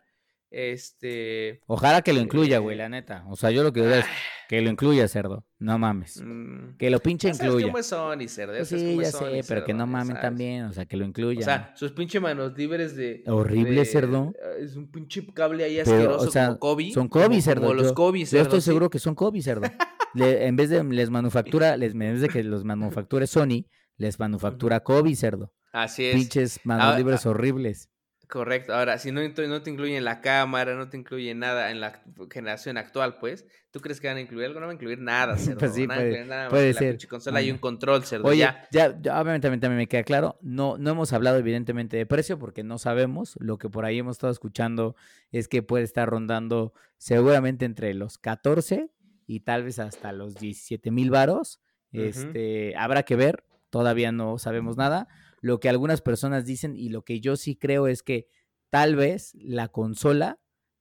Este. Ojalá que lo incluya, güey, la neta. O sea, yo lo que digo es que lo incluya, cerdo. No mames. Mm. Que lo pinche incluya. Cómo son y cerdo. Pues sí, ya sé, pero que no mamen también. O sea, que lo incluya. O sea, sus pinche manos libres de. Horrible, cerdo. Es un pinche cable ahí asqueroso o sea, como Kobe. Son Kobe, cerdo. Como los Kobe, cerdo. Yo estoy seguro que son Kobe, cerdo. *laughs* en vez de les manufactura, les, en vez de que los manufacture Sony, les manufactura Kobe, cerdo. Así es. Pinches manos ah, libres ah, horribles. Correcto. Ahora, si no, no te incluyen la cámara, no te incluye nada en la generación actual, pues, ¿tú crees que van a incluir algo? No van a incluir nada, *laughs* cerdo. pues sí, no puede, nada puede ser. La consola hay un control, cerdo. Oye, ya, ya, obviamente también me queda claro, no, no hemos hablado evidentemente de precio porque no sabemos. Lo que por ahí hemos estado escuchando es que puede estar rondando seguramente entre los 14 y tal vez hasta los 17 mil varos. Este, habrá que ver, todavía no sabemos nada lo que algunas personas dicen y lo que yo sí creo es que tal vez la consola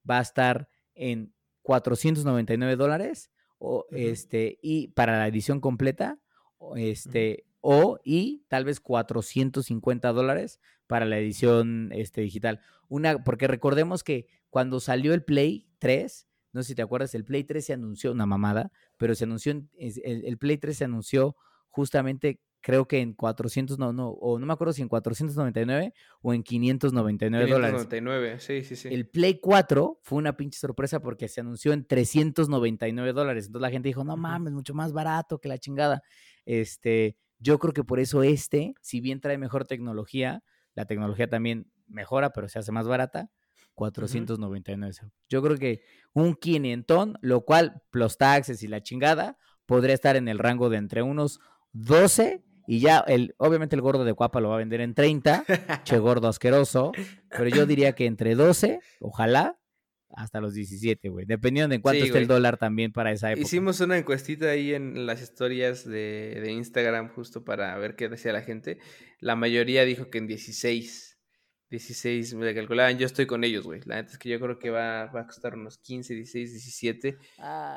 va a estar en 499 dólares o este y para la edición completa o este o y tal vez 450 dólares para la edición este digital. Una porque recordemos que cuando salió el Play 3 no sé si te acuerdas el Play 3 se anunció una mamada pero se anunció el, el Play 3 se anunció justamente creo que en 400, no, no, o no me acuerdo si en 499 o en 599 dólares. 599, sí, sí, sí. El Play 4 fue una pinche sorpresa porque se anunció en 399 dólares. Entonces la gente dijo, no mames, mucho más barato que la chingada. Este, yo creo que por eso este, si bien trae mejor tecnología, la tecnología también mejora, pero se hace más barata. 499. Yo creo que un quinientón, lo cual, plus taxes y la chingada, podría estar en el rango de entre unos 12 y ya, el, obviamente el gordo de Cuapa lo va a vender en 30, che *laughs* gordo asqueroso, pero yo diría que entre 12, ojalá, hasta los 17, güey, dependiendo de cuánto esté el dólar también para esa época. Hicimos una encuestita ahí en las historias de, de, Instagram justo para ver qué decía la gente. La mayoría dijo que en 16. 16 me calculaban, yo estoy con ellos, güey. La neta es que yo creo que va, va a costar unos 15, 16, 17.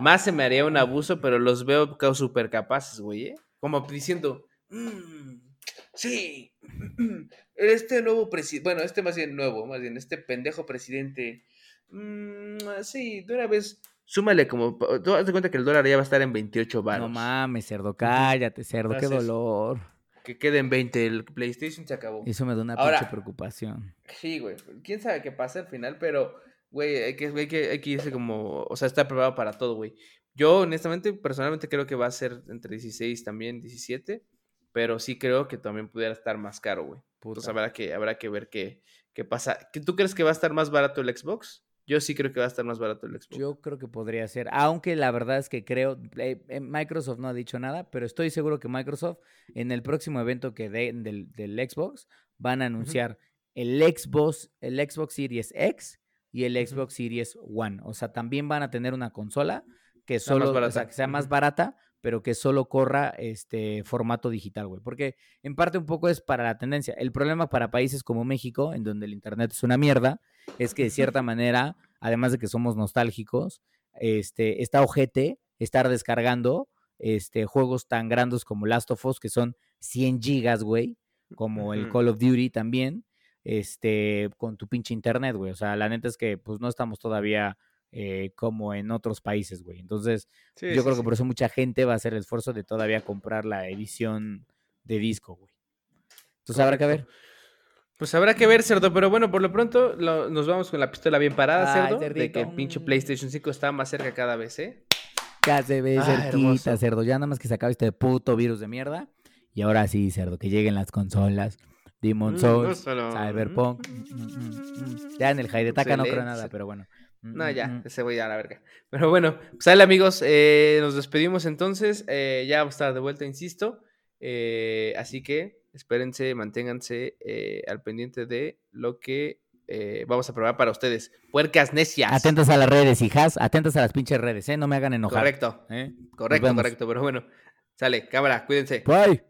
Más se me haría un abuso, pero los veo súper capaces, güey, ¿eh? Como diciendo, Mm, sí, *clears throat* este nuevo presidente, bueno, este más bien nuevo, más bien, este pendejo presidente, mm, sí, de una vez, súmale como, tú das cuenta que el dólar ya va a estar en 28 baros. No mames, cerdo, cállate, cerdo, qué dolor. Que quede en 20, el PlayStation se acabó. Eso me da una pinche preocupación. Sí, güey, quién sabe qué pasa al final, pero, güey, hay que, hay que, hay que irse como, o sea, está preparado para todo, güey. Yo, honestamente, personalmente creo que va a ser entre 16 también, 17 pero sí creo que también pudiera estar más caro, güey. Entonces habrá que, habrá que ver qué, qué pasa. ¿Tú crees que va a estar más barato el Xbox? Yo sí creo que va a estar más barato el Xbox. Yo creo que podría ser, aunque la verdad es que creo, eh, eh, Microsoft no ha dicho nada, pero estoy seguro que Microsoft en el próximo evento que den del, Xbox van a anunciar el Xbox, el Xbox Series X y el Xbox Series One. O sea, también van a tener una consola que solo, o sea, que sea más barata, pero que solo corra este formato digital, güey. Porque en parte un poco es para la tendencia. El problema para países como México, en donde el Internet es una mierda, es que de cierta manera, además de que somos nostálgicos, este, está ojete estar descargando este, juegos tan grandes como Last of Us, que son 100 gigas, güey, como el Call of Duty también, este, con tu pinche internet, güey. O sea, la neta es que pues no estamos todavía eh, como en otros países, güey. Entonces, yo creo que por eso mucha gente va a hacer el esfuerzo de todavía comprar la edición de disco, güey. Entonces habrá que ver. Pues habrá que ver, cerdo, pero bueno, por lo pronto nos vamos con la pistola bien parada, cerdo, de que el pinche PlayStation 5 está más cerca cada vez, ¿eh? Cada vez cerquita, cerdo. Ya nada más que se acabe este puto virus de mierda. Y ahora sí, cerdo, que lleguen las consolas. Demon mm, Souls, Cyberpunk. Mm, mm, ya en el Haidetaka no creo nada, pero bueno. No, ya, ese voy a la verga. Pero bueno, pues sale amigos, eh, nos despedimos entonces. Eh, ya vamos a estar de vuelta, insisto. Eh, así que espérense, manténganse eh, al pendiente de lo que vamos a probar para ustedes. Puercas necias. Atentos a las redes, hijas. Atentos a las pinches redes, ¿eh? No me hagan enojar. Correcto. Correcto, correcto. Pero bueno, sale, cámara, cuídense. Bye.